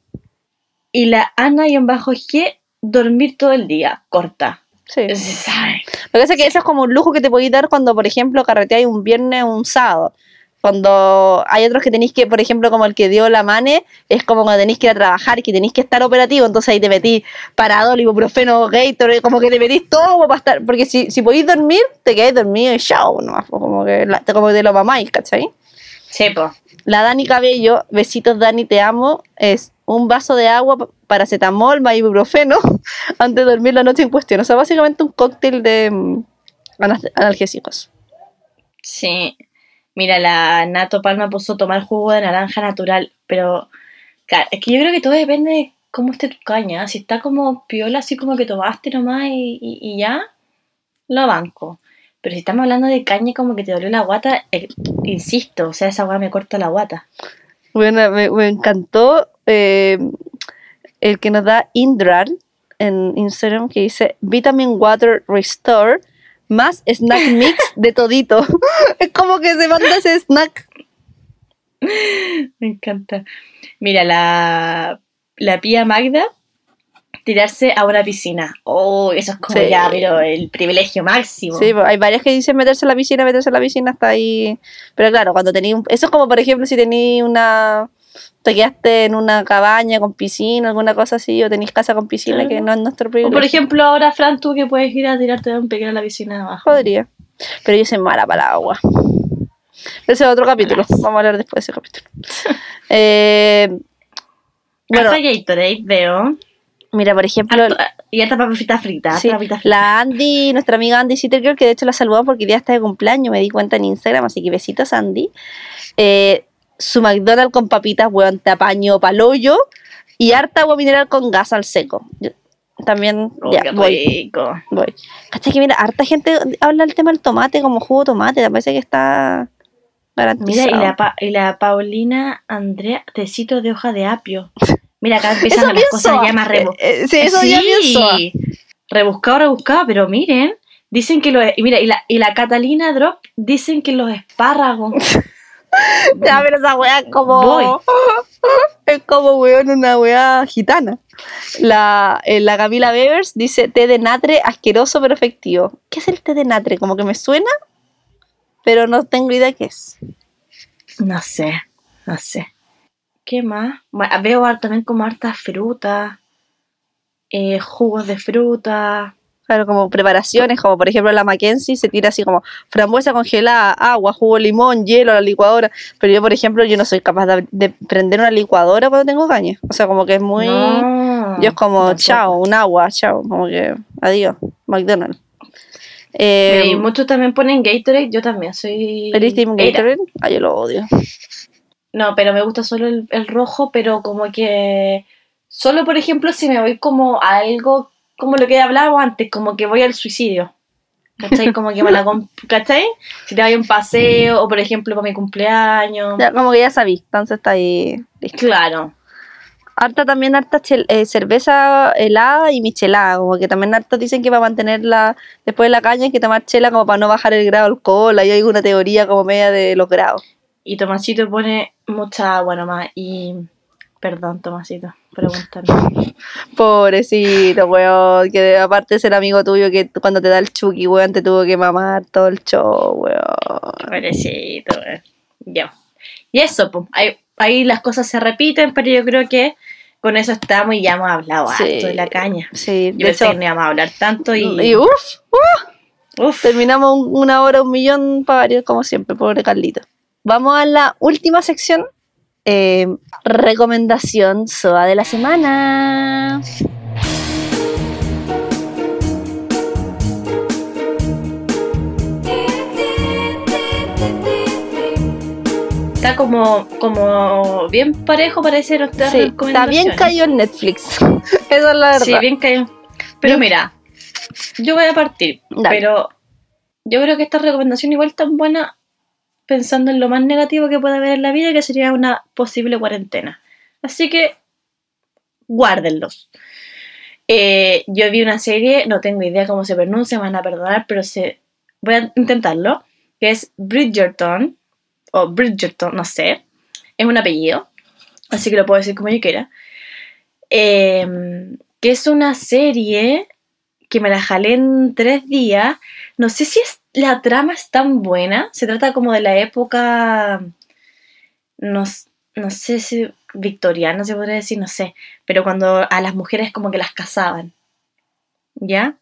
Y la Ana-G, dormir todo el día. Corta. Sí. Lo que pasa es que eso es como un lujo que te podéis dar cuando, por ejemplo, carreteáis un viernes o un sábado. Cuando hay otros que tenéis que, por ejemplo, como el que dio la mane, es como cuando tenéis que ir a trabajar y que tenéis que estar operativo, entonces ahí te metís paradol, ibuprofeno, Gatorade, como que te metís todo para estar, porque si, si podéis dormir, te quedáis dormido y chao, nomás, pues, como que, la- como que te lo mamáis, ¿cachai? Sí, po. La Dani Cabello, besitos Dani, te amo, es un vaso de agua, paracetamol, más ibuprofeno, antes de dormir la noche en cuestión. O sea, básicamente un cóctel de mm, ana- analgésicos. Sí. Mira, la Nato Palma puso tomar jugo de naranja natural, pero claro, es que yo creo que todo depende de cómo esté tu caña. Si está como piola, así como que tomaste nomás y ya, lo banco. Pero si estamos hablando de caña como que te dolió la guata, eh, insisto, o sea, esa weá me corta la guata. Bueno, me, me encantó eh, el que nos da Indral en Instagram que dice Vitamin Water Restore más snack mix de todito. es como que se manda ese snack. Me encanta. Mira, la, la pía Magda, tirarse a una piscina. Oh, eso es como Sí. ya, pero el privilegio máximo. Sí, pues, hay varias que dicen meterse a la piscina, meterse a la piscina hasta ahí. Pero claro, cuando tenéis un... Eso es como, por ejemplo, si tenéis una... Te quedaste en una cabaña con piscina, alguna cosa así, o tenéis casa con piscina, Claro. que no es nuestro O privilegio. por ejemplo, ahora, Fran, tú que puedes ir a tirarte de un pequeño a la piscina de abajo. Podría. Pero yo soy mala para el agua. Ese es otro capítulo. Malas. Vamos a hablar después de ese capítulo. Eh, bueno, Gatorade veo. Mira, por ejemplo, Harto- y harta papita frita. sí, frita. la Andy, nuestra amiga Andy Sittergirl, que de hecho la saludamos porque ya está de cumpleaños, me di cuenta en Instagram, así que besitos Andy. Eh, su McDonald's con papitas, weón, te apaño paloyo y harta agua mineral con gas al seco. Yo- también, Oh, ya, voy. rico. Voy. ¿Cachai que mira, harta gente habla del tema del tomate como jugo de tomate? ¿Te parece que está Mira, garantizado? y la, Pa- y la Paulina Andrea, tecito de hoja de apio. Mira, acá empiezan las bien cosas soa. ya más rebus- Eh, eh, sí, eso ya soa. Rebuscado, rebuscado, pero miren, dicen que los. Y mira, y la, y la Catalina Drop dicen que los espárragos. Ya, pero esa weá es como. Voy. Es como, weón, una weá gitana. La, eh, la Camila Bevers dice té de natre asqueroso pero efectivo. ¿Qué es el té de natre? Como que me suena, pero no tengo idea qué es. No sé, no sé. ¿Qué más? Bueno, veo también como hartas frutas, eh, jugos de fruta. Claro, como preparaciones, como por ejemplo la Mackenzie se tira así como frambuesa congelada, agua, jugo de limón, hielo la licuadora. Pero yo, por ejemplo, yo no soy capaz de, de prender una licuadora cuando tengo caña. O sea, como que es muy. No, Yo es como, chao, un agua, chao, como que, adiós, McDonald's. Mira, y Eh, muchos también ponen Gatorade, yo también soy. ¿Eres Team Era. Gatorade? Ah, yo lo odio. No, pero me gusta solo el, el rojo, pero como que. Solo, por ejemplo, si me voy como a algo, como lo que hablábamos antes, como que voy al suicidio. ¿Cachai? Como que me la ¿Cachai? Si te voy a un paseo, o por ejemplo, para mi cumpleaños. Ya, como que ya sabí, entonces está ahí. listo. Claro. Harta también, harta chel- eh, cerveza helada y michelada, como que también hartos dicen que para mantenerla después de la caña hay que tomar chela como para no bajar el grado de alcohol, hay alguna teoría como media de los grados. Y Tomasito pone mucha agua nomás. Y. Perdón, Tomasito, preguntando. Pobrecito, weón, que aparte de ser amigo tuyo que cuando te da el chuki, weón, te tuvo que mamar todo el show, weón. Pobrecito, eh. Ya. Y eso, pues. Ahí, ahí las cosas se repiten, pero yo creo que con eso estamos y ya hemos hablado Sí. harto de la caña. Sí, Yo de pensé hecho, que no íbamos a hablar tanto y. y uff, Uf. terminamos un- una hora, un millón para variar como siempre, pobre Carlito. Vamos a la última sección, eh, recomendación SOA de la semana. Está como, como bien parejo, parece Sí, está bien caído en Netflix. Esa es la verdad. Sí, bien caído. Pero mira, yo voy a partir. Dale. Pero yo creo que esta recomendación igual tan buena pensando en lo más negativo que puede haber en la vida, que sería una posible cuarentena. Así que guárdenlos. Eh, yo vi una serie, no tengo idea cómo se pronuncia, me van a perdonar, pero se, voy a intentarlo, que es Bridgerton, o Bridgerton, no sé, es un apellido, así que lo puedo decir como yo quiera, Eh, que es una serie que me la jalé en tres días, no sé si es, la trama es tan buena, se trata como de la época, no, no sé si victoriana se podría decir, no sé, pero cuando a las mujeres como que las casaban, ¿ya?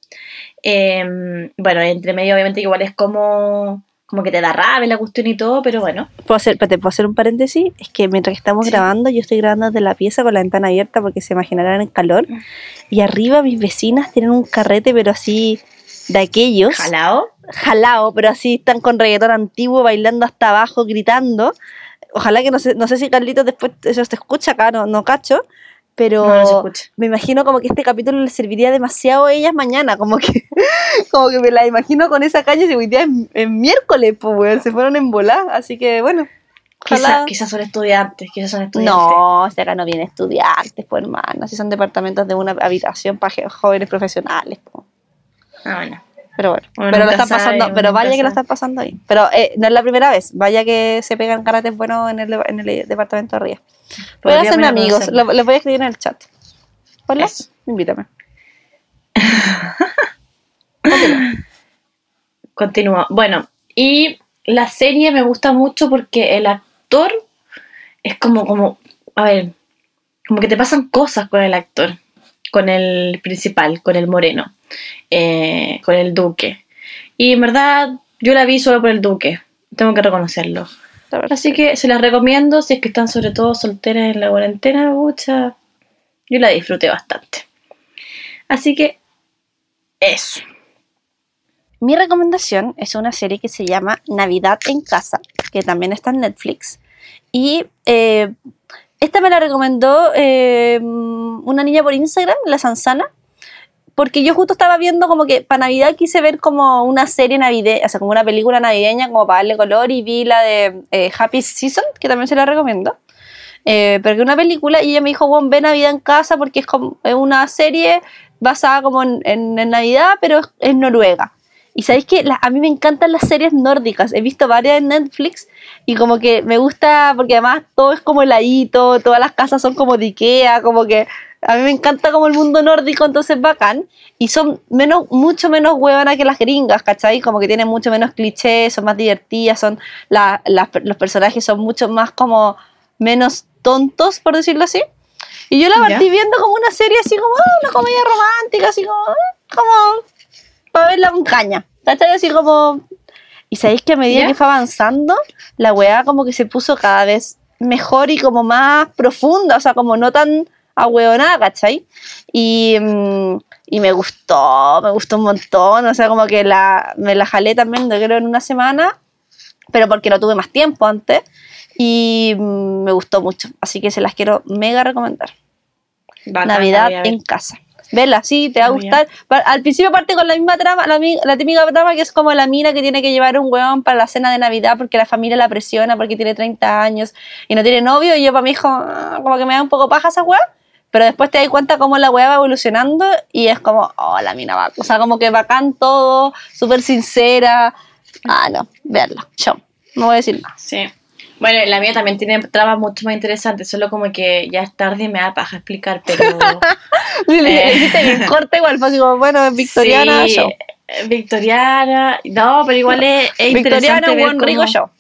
Em, bueno, entre medio obviamente igual es como, como que te da rabia la cuestión y todo, pero bueno, ¿Puedo hacer, espérate, ¿puedo hacer un paréntesis? Es que mientras que estamos Sí. grabando, yo estoy grabando desde la pieza con la ventana abierta porque se imaginarán el calor. Y arriba mis vecinas tienen un carrete, pero así de aquellos. jalao. jalao, pero así están con reggaetón antiguo, bailando hasta abajo, gritando. Ojalá que no sé, no sé si Carlitos después eso se escucha acá, no, no cacho. Pero No, no me imagino como que este capítulo le serviría demasiado a ellas mañana, como que, como que me la imagino con esa calle y hoy día es, es miércoles, pues, se fueron en volar, así que bueno. Quizás quizás son estudiantes, quizás son estudiantes. No, si acá no vienen estudiantes, pues hermano, si son departamentos de una habitación para jóvenes profesionales, pues. Ah, bueno. Pero bueno, pero lo están pasando, pero vaya que lo están pasando ahí. Pero eh, no es la primera vez, vaya que se pegan karates buenos en el, en el departamento de arriba. Voy a hacerme amigos, lo- les voy a escribir en el chat. Hola, invítame. Continúa. Bueno, y la serie me gusta mucho porque el actor es como, como, a ver, como que te pasan cosas con el actor, con el principal, con el moreno, eh, con el duque. Y en verdad, yo la vi solo por el duque, tengo que reconocerlo. Así que se las recomiendo si es que están sobre todo solteras en la cuarentena, mucha. Yo la disfruté bastante. Así que, eso. Mi recomendación es una serie que se llama Navidad en Casa, que también está en Netflix. Y eh, esta me la recomendó eh, una niña por Instagram, la Sansana, porque yo justo estaba viendo como que para Navidad quise ver como una serie navideña, o sea, como una película navideña, como para darle color, y vi la de eh, Happy Season, que también se la recomiendo. Eh, pero que una película, y ella me dijo, bueno, ve Navidad en Casa, porque es, como, es una serie basada como en, Navidad, pero es, es Noruega. Y sabéis que la- a mí me encantan las series nórdicas. He visto varias en Netflix y como que me gusta porque además todo es como heladito, todas las casas son como de Ikea, como que a mí me encanta como el mundo nórdico, entonces bacán. Y son menos, mucho menos huevonas que las gringas, ¿cachai? Como que tienen mucho menos clichés, son más divertidas, son la- las- los personajes son mucho más como menos tontos, por decirlo así. Y yo la Ya. partí viendo como una serie así como ah, una comedia romántica, así como, ah, como para verla con caña. ¿Cachai? Así como. Y sabéis que a medida ¿Ya? que fue avanzando, la weá como que se puso cada vez mejor y como más profunda, o sea, como no tan ahueonada, ¿cachai? Y, mm, y me gustó, me gustó un montón, o sea, como que la, me la jalé también, yo creo, en una semana, pero porque no tuve más tiempo antes, y mm, me gustó mucho, así que se las quiero mega recomendar. Bacán, Navidad en casa. Vela, sí, te va a gustar. Al principio parte con la misma trama, la, la típica trama que es como la mina que tiene que llevar un hueón para la cena de Navidad porque la familia la presiona porque tiene 30 años y no tiene novio. Y yo para mi hijo, como que me da un poco paja esa hueá. Pero después te das cuenta cómo la hueá va evolucionando y es como, oh, la mina va. O sea, como que bacán todo, súper sincera. Ah, no, verla. Chao. No voy a decir más. Sí. Bueno, la mía también tiene tramas mucho más interesantes, solo como que ya es tarde y me da paja explicar, pero... Le, le Eh. bien corta igual, fue así como, bueno, es victoriana, Sí, show. eh, Victoriana, no, pero igual es, es Victoriana, interesante ver buen rico show.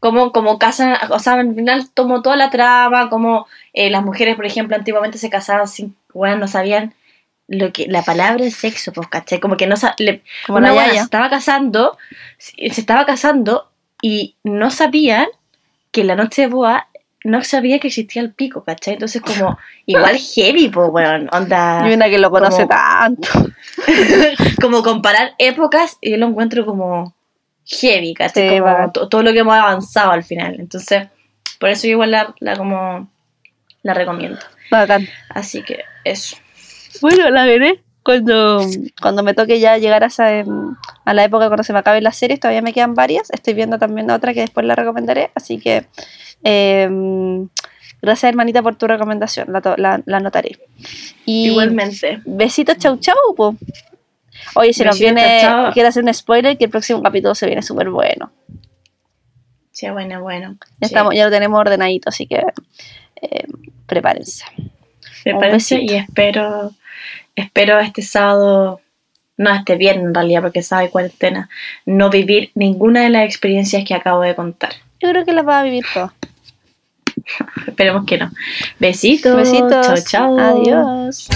cómo, cómo casan, o sea, al final tomó toda la trama, como eh, las mujeres, por ejemplo, antiguamente se casaban sin, bueno, no sabían lo que, la palabra sexo, pues, ¿cachai? Como que no le, Como una buena se estaba casando, se estaba casando y no sabían que la noche de boda no sabía que existía el pico, ¿cachai? Entonces como, igual heavy, pues, weón, onda, Y una que lo conoce como- tanto. como comparar épocas y yo lo encuentro como heavy, ¿cachai? Sí, como todo lo que hemos avanzado al final. Entonces, por eso yo igual la, la como la recomiendo. Bacán. Así que eso. Bueno, la veré cuando, cuando me toque ya llegar a, esa, em, a la época cuando se me acaben las series. Todavía me quedan varias. Estoy viendo también otra que después la recomendaré. Así que em, gracias, hermanita, por tu recomendación. La, la, la anotaré. Y Igualmente. Besitos, chau, chau. po. Oye, se nos viene. chau. Quiero hacer un spoiler que el próximo capítulo se viene súper bueno. Sí, bueno, bueno. Ya, Sí. estamos, ya lo tenemos ordenadito, así que em, prepárense. Prepárense y espero, espero este sábado, no este viernes en realidad, porque sábado cuarentena, no vivir ninguna de las experiencias que acabo de contar. Yo creo que las va a vivir todas. Esperemos que no. Besitos. Besitos. Chao, chao. Adiós.